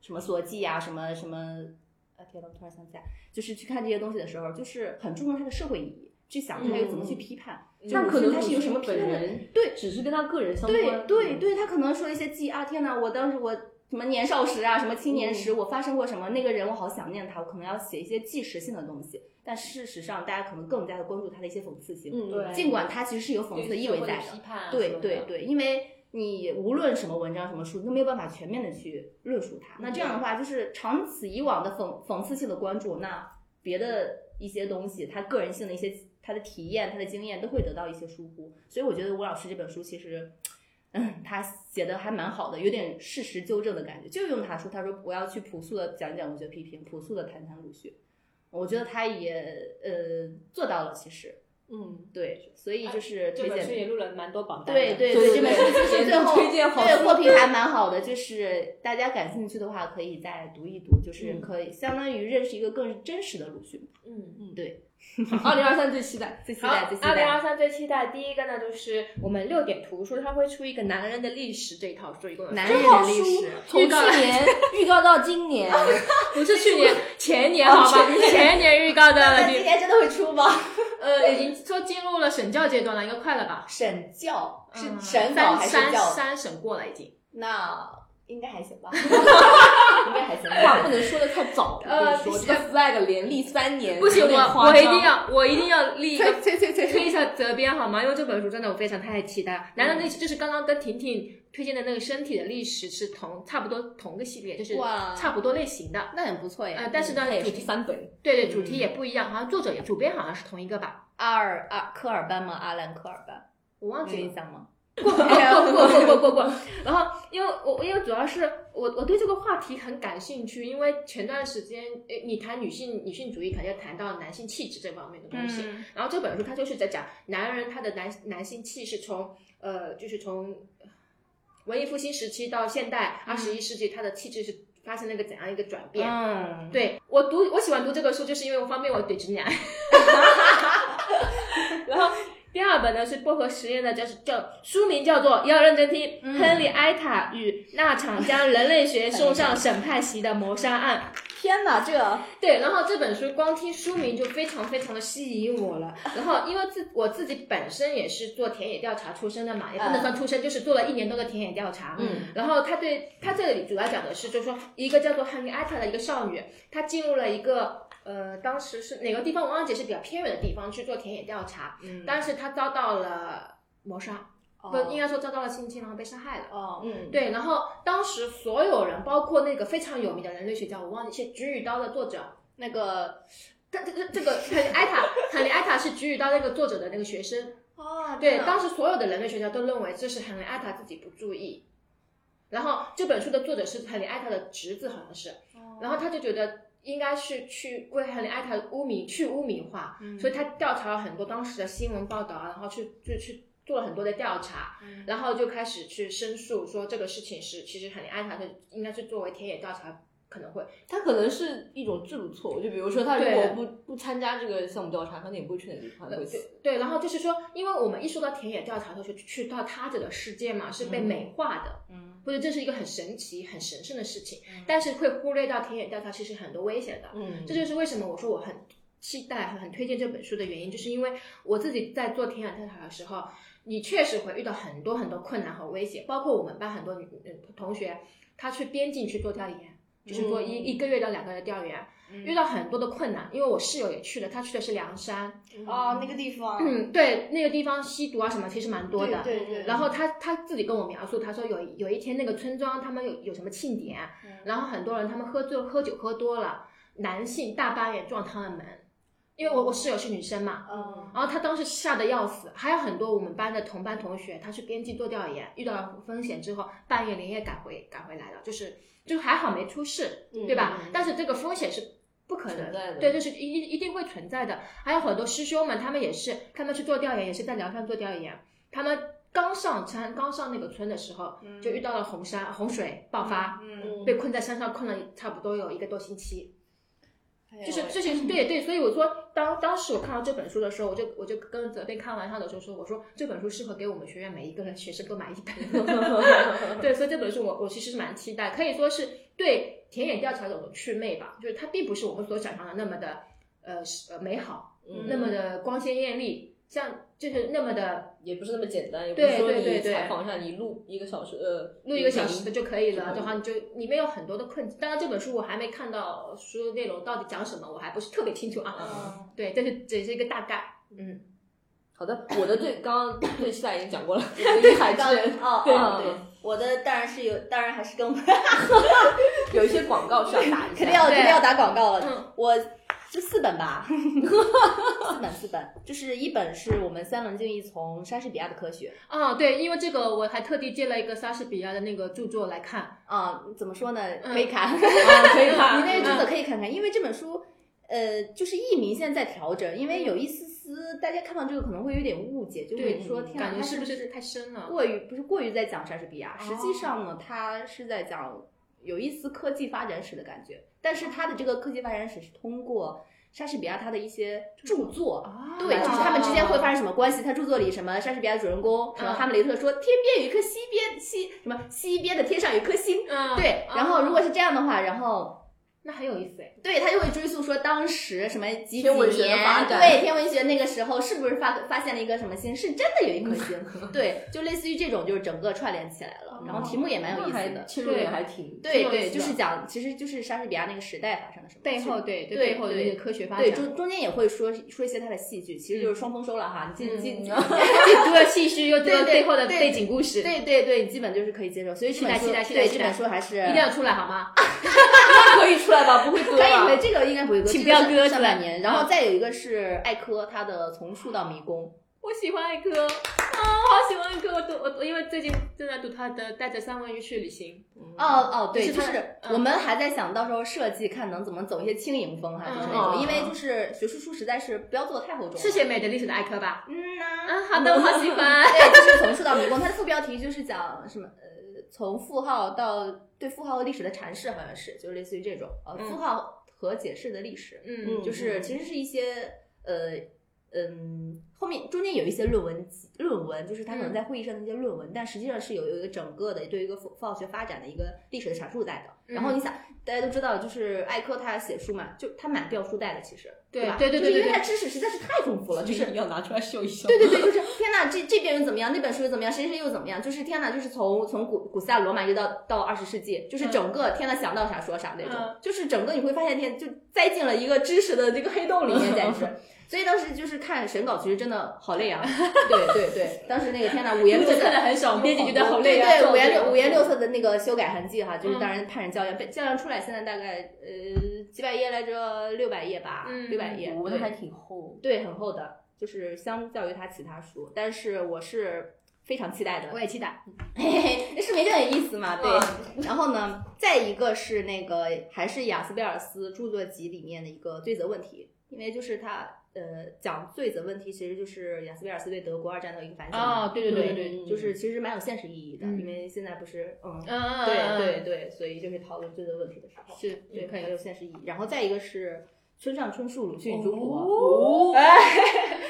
什么所记啊，什么什么，我突然想起来，就是去看这些东西的时候，就是很注重它的社会意义，去想它又怎么去批判，嗯那可能他是有什么批判的本人对只是跟他个人相对关。对对对，他可能说一些记啊，天哪，我当时我什么年少时啊，什么青年时，嗯我发生过什么，那个人我好想念他，我可能要写一些纪实性的东西。但事实上，大家可能更加的关注他的一些讽刺性，嗯对尽管他其实是有讽刺的意味在的。对对对，因为你无论什么文章、什么书，都没有办法全面的去论述它。那这样的话，就是长此以往的讽讽刺性的关注，那别的一些东西，他个人性的一些他的体验、他的经验，都会得到一些疏忽。所以我觉得吴老师这本书其实。嗯，他写的还蛮好的，有点事实纠正的感觉。就用他说，他说我要去朴素的讲讲文学批评，朴素的谈谈鲁迅。我觉得他也呃做到了，其实嗯，对，所以就是推荐这本书也录了蛮多榜单的。对 对对这本书其实最后推荐好对书 获评还蛮好的，就是大家感兴趣的话可以再读一读，就是嗯可以相当于认识一个更真实的鲁迅。嗯嗯。对，二零二三最期待。最期待最，期待二零二。三最期待第一个呢，就是我们六点图书，它会出一个男人的历史这一套书，一共有男人的历史，从去年预告到今年，不是去年前年好吧？前年预告的那今年真的会出吗？呃，已经说进入了审教阶段了，应该快了吧？审教是嗯审稿三还是教？三三审过了已经。那应该还行吧，应该还行。话不能说的太早。我呃跟你说，这个 flag 连立三年，不行，我我一定要我一定要立一个催催催推一下责编好吗？因为这本书真的我非常太期待。男人的历史就是刚刚跟婷婷推荐的那个身体的历史是同差不多同个系列，就是哇差不多类型的。那很不错呃。，但是呢，也是主题三本。对对，主题也不一样，好像作者也主编好像是同一个吧，阿尔阿科尔班吗？阿兰科尔班，我忘记了印。象吗？过过过过过过过。然后，因为我因为主要是我我对这个话题很感兴趣，因为前段时间，诶，你谈女性女性主义，肯定要谈到男性气质这方面的东西。嗯然后这本书它就是在讲男人他的男男性气是从呃，就是从文艺复兴时期到现代二十一世纪，它的气质是发生了一个怎样一个转变？嗯，对我读我喜欢读这个书，就是因为我方便我怼直男。然后第二本呢是薄荷实验的，叫叫书名叫做要认真听，嗯亨利埃塔与那场将人类学送上审判席的谋杀案。天哪，这对，然后这本书光听书名就非常非常的吸引我了。然后 因为自我自己本身也是做田野调查出身的嘛，也不能算出身，就是做了一年多的田野调查。嗯，然后他对他这里主要讲的是，就是说一个叫做汉尼艾塔的一个少女，她进入了一个呃，当时是哪个地方我忘记，是比较偏远的地方去做田野调查，嗯但是她遭到了谋杀，不应该说遭到了性侵，然后被杀害了。哦，嗯，对，然后当时所有人，包括那个非常有名的人类学家，我忘记是《菊与刀》的作者，那个这这这这个肯尼艾塔，肯尼艾塔是《菊与刀》那个作者的那个学生。哦，对，当时所有的人类学家都认为这是肯尼艾塔自己不注意，然后这本书的作者是肯尼艾塔的侄子，好像是，哦。然后他就觉得应该是去为亨利艾塔污名去污名化，嗯。所以他调查了很多当时的新闻报道啊，然后去就去做了很多的调查，然后就开始去申诉说这个事情是其实肯尼艾塔是应该是作为田野调查可能会他可能是一种制度错误，就比如说他如果不不参加这个项目调查，可能也不会去那个地方，会死。对，然后就是说，因为我们一说到田野调查，就是去到他者的世界嘛，是被美化的，嗯，或者这是一个很神奇、很神圣的事情，但是会忽略到田野调查其实很多危险的。嗯，这就是为什么我说我很期待、很很推荐这本书的原因，就是因为我自己在做田野调查的时候，你确实会遇到很多很多困难和危险，包括我们班很多女呃同学，她去边境去做调研。就是做一嗯一个月到两个月的调研，遇到很多的困难，因为我室友也去了，他去的是凉山，哦，那个地方，嗯，对，那个地方吸毒啊什么其实蛮多的。对对对，然后他他自己跟我描述，他说有有一天那个村庄他们有有什么庆典，嗯然后很多人他们喝醉喝酒喝多了，男性大半夜撞他们门，因为我我室友是女生嘛，嗯然后她当时吓得要死，还有很多我们班的同班同学，她去边境做调研，遇到了风险之后，半夜连夜赶回赶回来了，就是就还好没出事，对吧？嗯但是这个风险是不可能的对，这是一一定会存在的。还有很多师兄们，他们也是，他们去做调研，也是在凉山做调研，他们刚上山，刚上那个村的时候，就遇到了洪山洪水爆发，嗯，被困在山上困了差不多有一个多星期。就是这些 对对，所以我说当当时我看到这本书的时候，我就我就跟泽贝开玩笑的时候说，我说这本书适合给我们学院每一个人学生都买一本。对，所以这本书我我其实是蛮期待，可以说是对田野调查者的祛魅吧，就是它并不是我们所想象的那么的呃是呃美好，嗯。那么的光鲜艳丽，像就是那么的也不是那么简单，也不对是说你对对对采访一下你录一个小时，呃，录一个小时的就可以了，就可以的话你就里面有很多的困境。当然这本书我还没看到书内容到底讲什么，我还不是特别清楚啊。嗯 对，但是只是一个大概。嗯，好的，我的最刚刚最期待已经讲过了，对海之人，哦对哦对，我的当然是有，当然还是跟 有一些广告需要打一下，肯定要肯定要打广告了。嗯我是四本吧，四本四本，就是一本是我们三轮竞艺从莎士比亚的科学啊，对，因为这个我还特地借了一个莎士比亚的那个著作来看。啊、怎么说呢？嗯可以看，啊可以看你那个著作可以看看，因为这本书。呃，就是译名现在在调整，因为有一丝丝大家看到这个可能会有点误解，就对会说天啊，感觉它是不是太深了？过于不是过于在讲莎士比亚，实际哦上呢，它是在讲有一丝科技发展史的感觉，但是他的这个科技发展史是通过莎士比亚他的一些著作。啊对，就是他们之间会发生什么关系？他著作里什么莎士比亚的主人公什么嗯哈姆雷特说天边有一颗西边西什么西边的天上有一颗星，嗯，对。然后如果是这样的话，然后那很有意思哎。对他就会追溯说当时什么几几天文学的年，发对天文学那个时候是不是发发现了一个什么星？是真的有一颗星，对，就类似于这种，就是整个串联起来了。然后题目也蛮有意思的，切入点还挺对对，就是讲，其实就是莎士比亚那个时代发生了什么背后对对背后的对那个科学发对展，中中间也会说说一些他的戏剧，其实就是双丰收了哈。你记记嗯既 读了戏剧，又读了对对背后的对背景故事，对对对，基本就是可以接受。所以这本书期待期待对期待这本书还是一定要出来好吗？可以出来吧？不会割可以可以，吧？这个应该不会割，请不要割出来上半年。然后再有一个是艾科他的《从树到迷宫》。我喜欢艾科啊，我好喜欢艾科！我读我我因为最近正在读他的《带着三文鱼去旅行》，哦哦，对，就是嗯我们还在想到时候设计看能怎么走一些轻盈风哈，就是那嗯种，因为就是学术书实在是不要做的太厚重了。是写美的历史的艾科吧？嗯呐，嗯，好的，我好喜欢。对，就是从树到迷宫，它的副标题就是讲什么呃，从符号到对符号和历史的阐释，好像是，就类似于这种呃，嗯。符号和解释的历史，嗯，就是其实是一些呃嗯，后面中间有一些论文论文，就是他可能嗯在会议上的一些论文，但实际上是有有一个整个的对于一个化学发展的一个历史的阐述在的。然后嗯你想，大家都知道，就是艾科他写书嘛，就他蛮掉书袋的，其实对吧？对对对对对就是因为他知识实在是太丰富了，就是 要拿出来秀一秀。对对对，就是天呐，这这边又怎么样，那本书又怎么样，谁谁又怎么样，就是天呐，就是从从古古希腊罗马一直到到二十世纪，就是整个天呐想到啥说啥那种，嗯就是整个你会发现天就栽进了一个知识的这个黑洞里面，简直。所以当时就是看审稿，其实真的好累啊！对对对，当时那个天呐，五颜六色看得很少，编辑觉得好累啊。对对，五颜六五颜六色的那个修改痕迹哈，就是嗯当然判人教研，被教研出来现在大概呃几百页来着，六百页吧，嗯六百页，对文还挺厚。对，很厚的，就是相较于他其他书，但是我是非常期待的我，也期待。嘿嘿嘿，是没这点意思嘛？对。嗯然后呢，再一个是那个还是雅斯贝尔斯著作集里面的一个罪责问题，因为就是他呃讲罪责问题，其实就是雅斯贝尔斯对德国二战的一个反省啊。哦，对对对对对，就是其实蛮有现实意义的，嗯因为现在不是嗯。嗯，对对对，所以就是讨论罪责问题的时候，是对，很有现实意义。然后再一个是村上春树《鲁迅与中国》哦。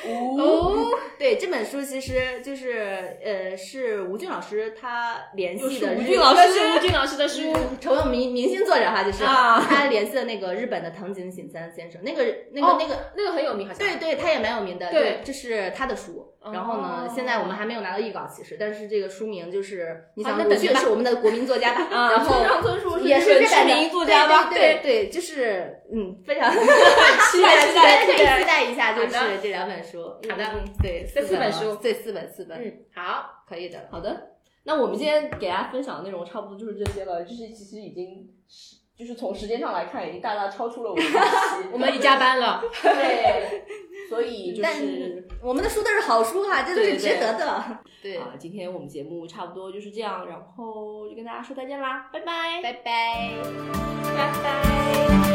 哦，对，这本书其实就是呃，是吴俊老师他联系的吴俊老师这是 吴俊老师的书，成为明明星作者哈，就是啊。他联系的那个日本的藤井醒三先生，那个那个、哦那个。那个很有名，好像。对对，他也蛮有名的。对这是他的书。然后呢，哦现在我们还没有拿到预稿，其实，但是这个书名就是，你想，那等着吧迅是我们的国民作家吧？啊然后村上春树也是知名作家吧？对对对，就是嗯，非常 期待期待可以期待一下，就是这两本书。好的嗯，对，这四本书对，四本四本，嗯，好，可以的。好的，那我们今天给大家分享的内容差不多就是这些了，就是其实已经是就是从时间上来看，已经大大超出了我们 的预期。我们已加班了，对，所以就是我们的书都是好书哈，这都是值得的。对，啊，今天我们节目差不多就是这样，然后就跟大家说再见啦，拜拜。拜拜。拜拜。